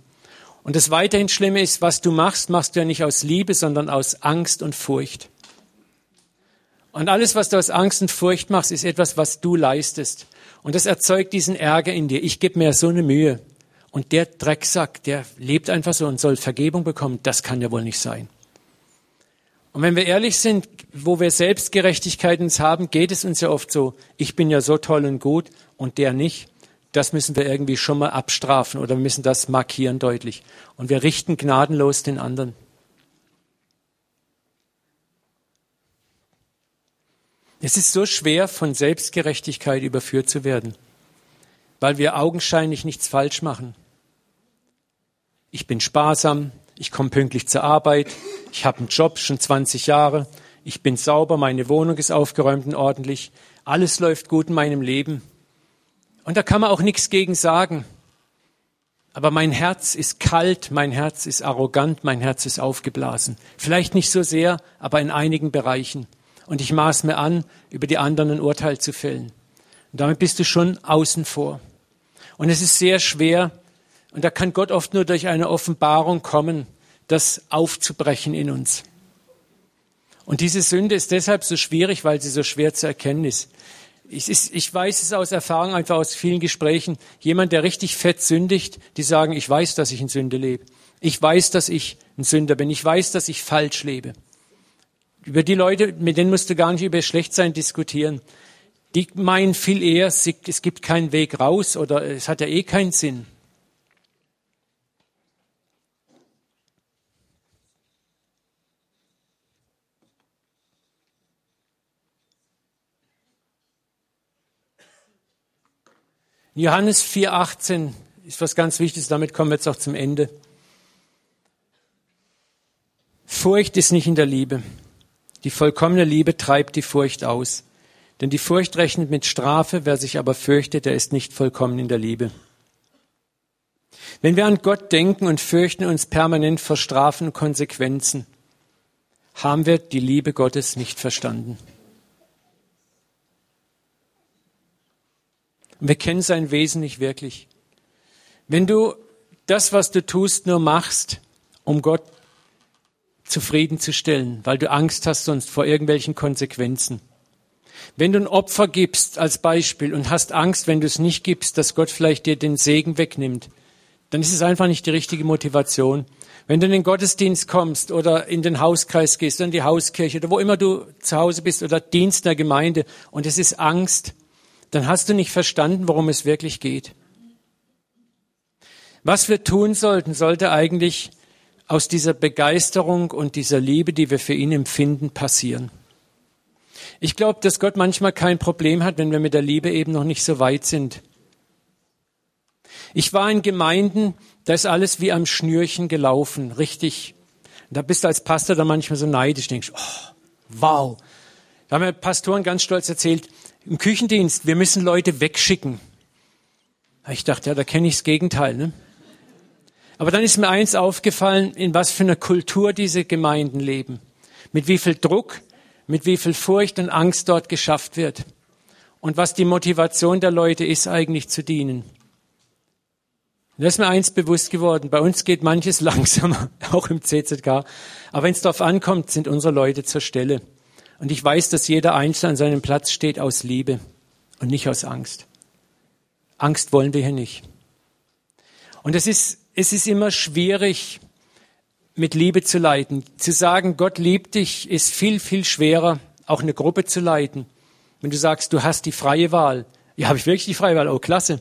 Und das weiterhin Schlimme ist, was du machst, machst du ja nicht aus Liebe, sondern aus Angst und Furcht. Und alles, was du aus Angst und Furcht machst, ist etwas, was du leistest. Und das erzeugt diesen Ärger in dir. Ich gebe mir so eine Mühe. Und der Drecksack, der lebt einfach so und soll Vergebung bekommen. Das kann ja wohl nicht sein. Und wenn wir ehrlich sind, wo wir Selbstgerechtigkeit uns haben, geht es uns ja oft so, ich bin ja so toll und gut und der nicht. Das müssen wir irgendwie schon mal abstrafen oder wir müssen das markieren deutlich. Und wir richten gnadenlos den anderen. Es ist so schwer, von Selbstgerechtigkeit überführt zu werden, weil wir augenscheinlich nichts falsch machen. Ich bin sparsam, ich komme pünktlich zur Arbeit, ich habe einen Job schon 20 Jahre, ich bin sauber, meine Wohnung ist aufgeräumt und ordentlich, alles läuft gut in meinem Leben. Und da kann man auch nichts gegen sagen. Aber mein Herz ist kalt, mein Herz ist arrogant, mein Herz ist aufgeblasen. Vielleicht nicht so sehr, aber in einigen Bereichen und ich maß mir an, über die anderen ein Urteil zu fällen. Und damit bist du schon außen vor. Und es ist sehr schwer, und da kann Gott oft nur durch eine Offenbarung kommen, das aufzubrechen in uns. Und diese Sünde ist deshalb so schwierig, weil sie so schwer zu erkennen ist. Ich, ich weiß es aus Erfahrung, einfach aus vielen Gesprächen. Jemand, der richtig fett sündigt, die sagen, ich weiß, dass ich in Sünde lebe. Ich weiß, dass ich ein Sünder bin. Ich weiß, dass ich falsch lebe. Über die Leute, mit denen musst du gar nicht über Schlechtsein diskutieren. die meinen viel eher, es gibt keinen Weg raus oder es hat ja eh keinen Sinn. Johannes 4,18 ist was ganz Wichtiges, damit kommen wir jetzt auch zum Ende. Furcht ist nicht in der Liebe. Die vollkommene Liebe treibt die Furcht aus. Denn die Furcht rechnet mit Strafe, wer sich aber fürchtet, der ist nicht vollkommen in der Liebe. Wenn wir an Gott denken und fürchten uns permanent vor Strafen und Konsequenzen, haben wir die Liebe Gottes nicht verstanden. Wir kennen sein Wesen nicht wirklich. Wenn du das, was du tust, nur machst, um Gott zufriedenzustellen, weil du Angst hast sonst vor irgendwelchen Konsequenzen. Wenn du ein Opfer gibst als Beispiel und hast Angst, wenn du es nicht gibst, dass Gott vielleicht dir den Segen wegnimmt, dann ist es einfach nicht die richtige Motivation. Wenn du in den Gottesdienst kommst oder in den Hauskreis gehst, in die Hauskirche oder wo immer du zu Hause bist oder Dienst der Gemeinde und es ist Angst, dann hast du nicht verstanden, worum es wirklich geht. Was wir tun sollten, sollte eigentlich aus dieser Begeisterung und dieser Liebe, die wir für ihn empfinden, passieren. Ich glaube, dass Gott manchmal kein Problem hat, wenn wir mit der Liebe eben noch nicht so weit sind. Ich war in Gemeinden, da ist alles wie am Schnürchen gelaufen, richtig. Da bist du als Pastor da manchmal so neidisch, denkst, oh, wow. Da haben mir Pastoren ganz stolz erzählt, im Küchendienst, wir müssen Leute wegschicken. Ich dachte, ja, da kenne ich das Gegenteil. Ne? Aber dann ist mir eins aufgefallen, in was für einer Kultur diese Gemeinden leben. Mit wie viel Druck, mit wie viel Furcht und Angst dort geschafft wird. Und was die Motivation der Leute ist, eigentlich zu dienen. Und da ist mir eins bewusst geworden. Bei uns geht manches <laughs> langsamer, auch im CZK. Aber wenn es darauf ankommt, sind unsere Leute zur Stelle. Und ich weiß, dass jeder Einzelne an seinem Platz steht aus Liebe und nicht aus Angst. Angst wollen wir hier nicht. Und es ist, es ist immer schwierig, mit Liebe zu leiten. Zu sagen, Gott liebt dich, ist viel, viel schwerer, auch eine Gruppe zu leiten. Wenn du sagst, du hast die freie Wahl. Ja, habe ich wirklich die freie Wahl? Oh, klasse.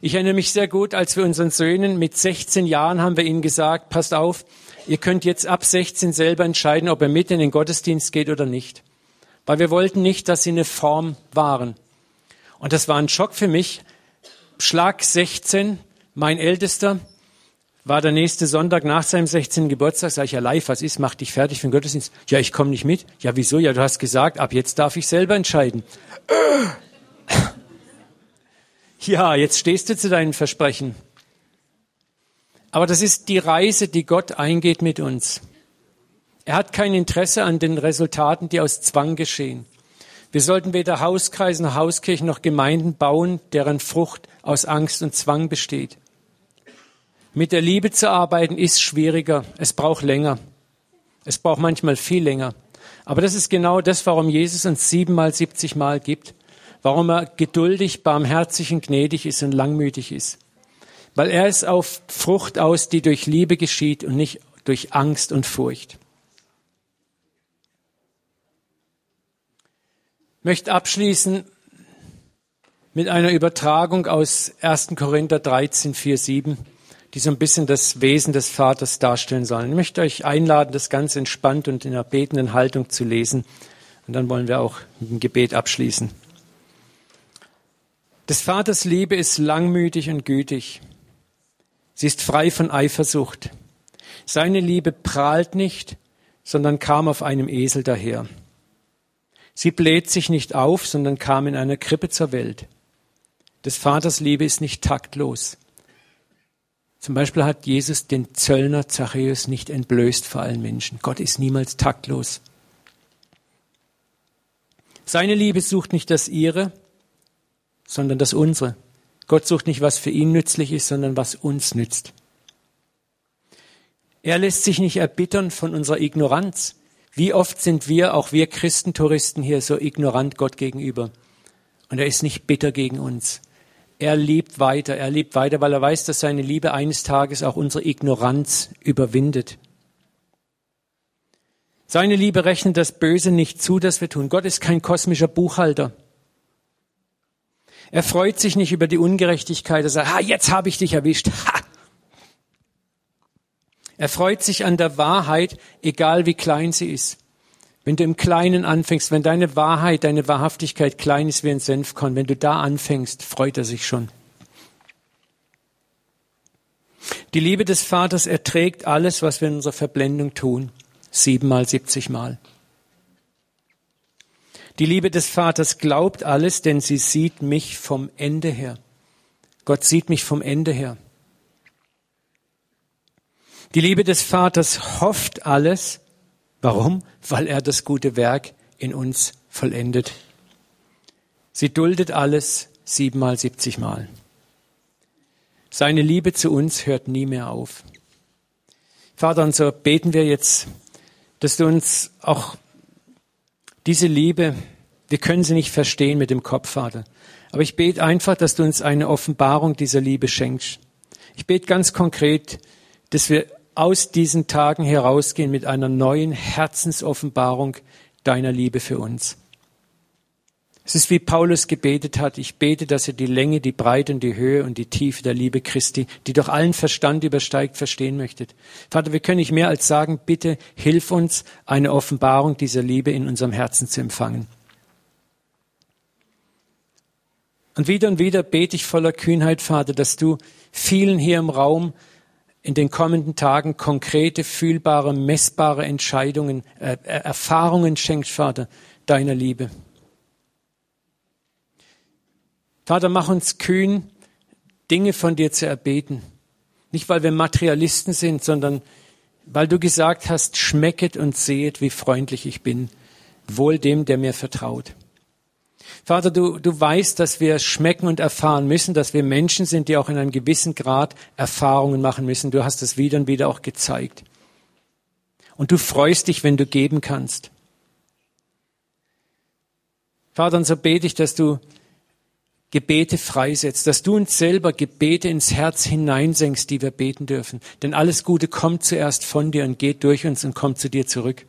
Ich erinnere mich sehr gut, als wir unseren Söhnen mit 16 Jahren haben wir ihnen gesagt, passt auf, ihr könnt jetzt ab 16 selber entscheiden, ob ihr mit in den Gottesdienst geht oder nicht weil wir wollten nicht, dass sie eine Form waren. Und das war ein Schock für mich. Schlag 16, mein Ältester, war der nächste Sonntag nach seinem 16. Geburtstag, sag ich, ja live, was ist, mach dich fertig für den Gottesdienst. Ja, ich komme nicht mit. Ja, wieso? Ja, du hast gesagt, ab jetzt darf ich selber entscheiden. <laughs> ja, jetzt stehst du zu deinen Versprechen. Aber das ist die Reise, die Gott eingeht mit uns. Er hat kein Interesse an den Resultaten, die aus Zwang geschehen. Wir sollten weder Hauskreise noch Hauskirchen noch Gemeinden bauen, deren Frucht aus Angst und Zwang besteht. Mit der Liebe zu arbeiten ist schwieriger. Es braucht länger. Es braucht manchmal viel länger. Aber das ist genau das, warum Jesus uns siebenmal, siebzigmal gibt. Warum er geduldig, barmherzig und gnädig ist und langmütig ist. Weil er ist auf Frucht aus, die durch Liebe geschieht und nicht durch Angst und Furcht. Möchte abschließen mit einer Übertragung aus 1. Korinther 13, 4, 7, die so ein bisschen das Wesen des Vaters darstellen soll. Ich möchte euch einladen, das ganz entspannt und in einer betenden Haltung zu lesen. Und dann wollen wir auch mit dem Gebet abschließen. Des Vaters Liebe ist langmütig und gütig. Sie ist frei von Eifersucht. Seine Liebe prahlt nicht, sondern kam auf einem Esel daher. Sie bläht sich nicht auf, sondern kam in einer Krippe zur Welt. Des Vaters Liebe ist nicht taktlos. Zum Beispiel hat Jesus den Zöllner Zachäus nicht entblößt vor allen Menschen. Gott ist niemals taktlos. Seine Liebe sucht nicht das ihre, sondern das unsere. Gott sucht nicht, was für ihn nützlich ist, sondern was uns nützt. Er lässt sich nicht erbittern von unserer Ignoranz. Wie oft sind wir, auch wir Christentouristen hier, so ignorant Gott gegenüber? Und er ist nicht bitter gegen uns. Er liebt weiter, er liebt weiter, weil er weiß, dass seine Liebe eines Tages auch unsere Ignoranz überwindet. Seine Liebe rechnet das Böse nicht zu, das wir tun. Gott ist kein kosmischer Buchhalter. Er freut sich nicht über die Ungerechtigkeit. Er sagt, ha, jetzt habe ich dich erwischt. Ha. Er freut sich an der Wahrheit, egal wie klein sie ist. Wenn du im Kleinen anfängst, wenn deine Wahrheit, deine Wahrhaftigkeit klein ist wie ein Senfkorn, wenn du da anfängst, freut er sich schon. Die Liebe des Vaters erträgt alles, was wir in unserer Verblendung tun. Siebenmal, siebzigmal. Die Liebe des Vaters glaubt alles, denn sie sieht mich vom Ende her. Gott sieht mich vom Ende her. Die Liebe des Vaters hofft alles. Warum? Weil er das gute Werk in uns vollendet. Sie duldet alles siebenmal, siebzigmal. Seine Liebe zu uns hört nie mehr auf. Vater, und so beten wir jetzt, dass du uns auch diese Liebe, wir können sie nicht verstehen mit dem Kopf, Vater. Aber ich bete einfach, dass du uns eine Offenbarung dieser Liebe schenkst. Ich bete ganz konkret, dass wir aus diesen Tagen herausgehen mit einer neuen Herzensoffenbarung deiner Liebe für uns. Es ist wie Paulus gebetet hat. Ich bete, dass er die Länge, die Breite und die Höhe und die Tiefe der Liebe Christi, die doch allen Verstand übersteigt, verstehen möchtet. Vater, wir können nicht mehr als sagen, bitte hilf uns, eine Offenbarung dieser Liebe in unserem Herzen zu empfangen. Und wieder und wieder bete ich voller Kühnheit, Vater, dass du vielen hier im Raum in den kommenden Tagen konkrete, fühlbare, messbare Entscheidungen, äh, Erfahrungen schenkst, Vater, deiner Liebe. Vater, mach uns kühn, Dinge von dir zu erbeten. Nicht, weil wir Materialisten sind, sondern weil du gesagt hast, schmecket und sehet, wie freundlich ich bin, wohl dem, der mir vertraut. Vater, du, du weißt, dass wir schmecken und erfahren müssen, dass wir Menschen sind, die auch in einem gewissen Grad Erfahrungen machen müssen. Du hast es wieder und wieder auch gezeigt. Und du freust dich, wenn du geben kannst. Vater, und so bete ich, dass du Gebete freisetzt, dass du uns selber Gebete ins Herz hineinsenkst, die wir beten dürfen. Denn alles Gute kommt zuerst von dir und geht durch uns und kommt zu dir zurück.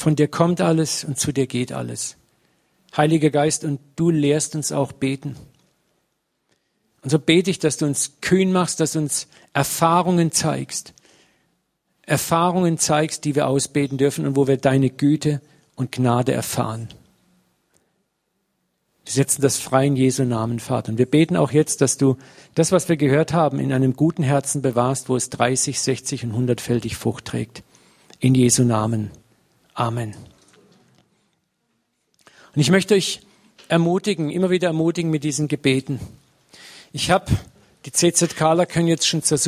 Von dir kommt alles und zu dir geht alles. Heiliger Geist, und du lehrst uns auch beten. Und so bete ich, dass du uns kühn machst, dass du uns Erfahrungen zeigst. Erfahrungen zeigst, die wir ausbeten dürfen und wo wir deine Güte und Gnade erfahren. Wir setzen das frei in Jesu Namen, Vater. Und wir beten auch jetzt, dass du das, was wir gehört haben, in einem guten Herzen bewahrst, wo es 30, 60 und 100-fältig Frucht trägt. In Jesu Namen. Amen. Und ich möchte euch ermutigen, immer wieder ermutigen mit diesen Gebeten. Ich habe, die CZKler können jetzt schon zur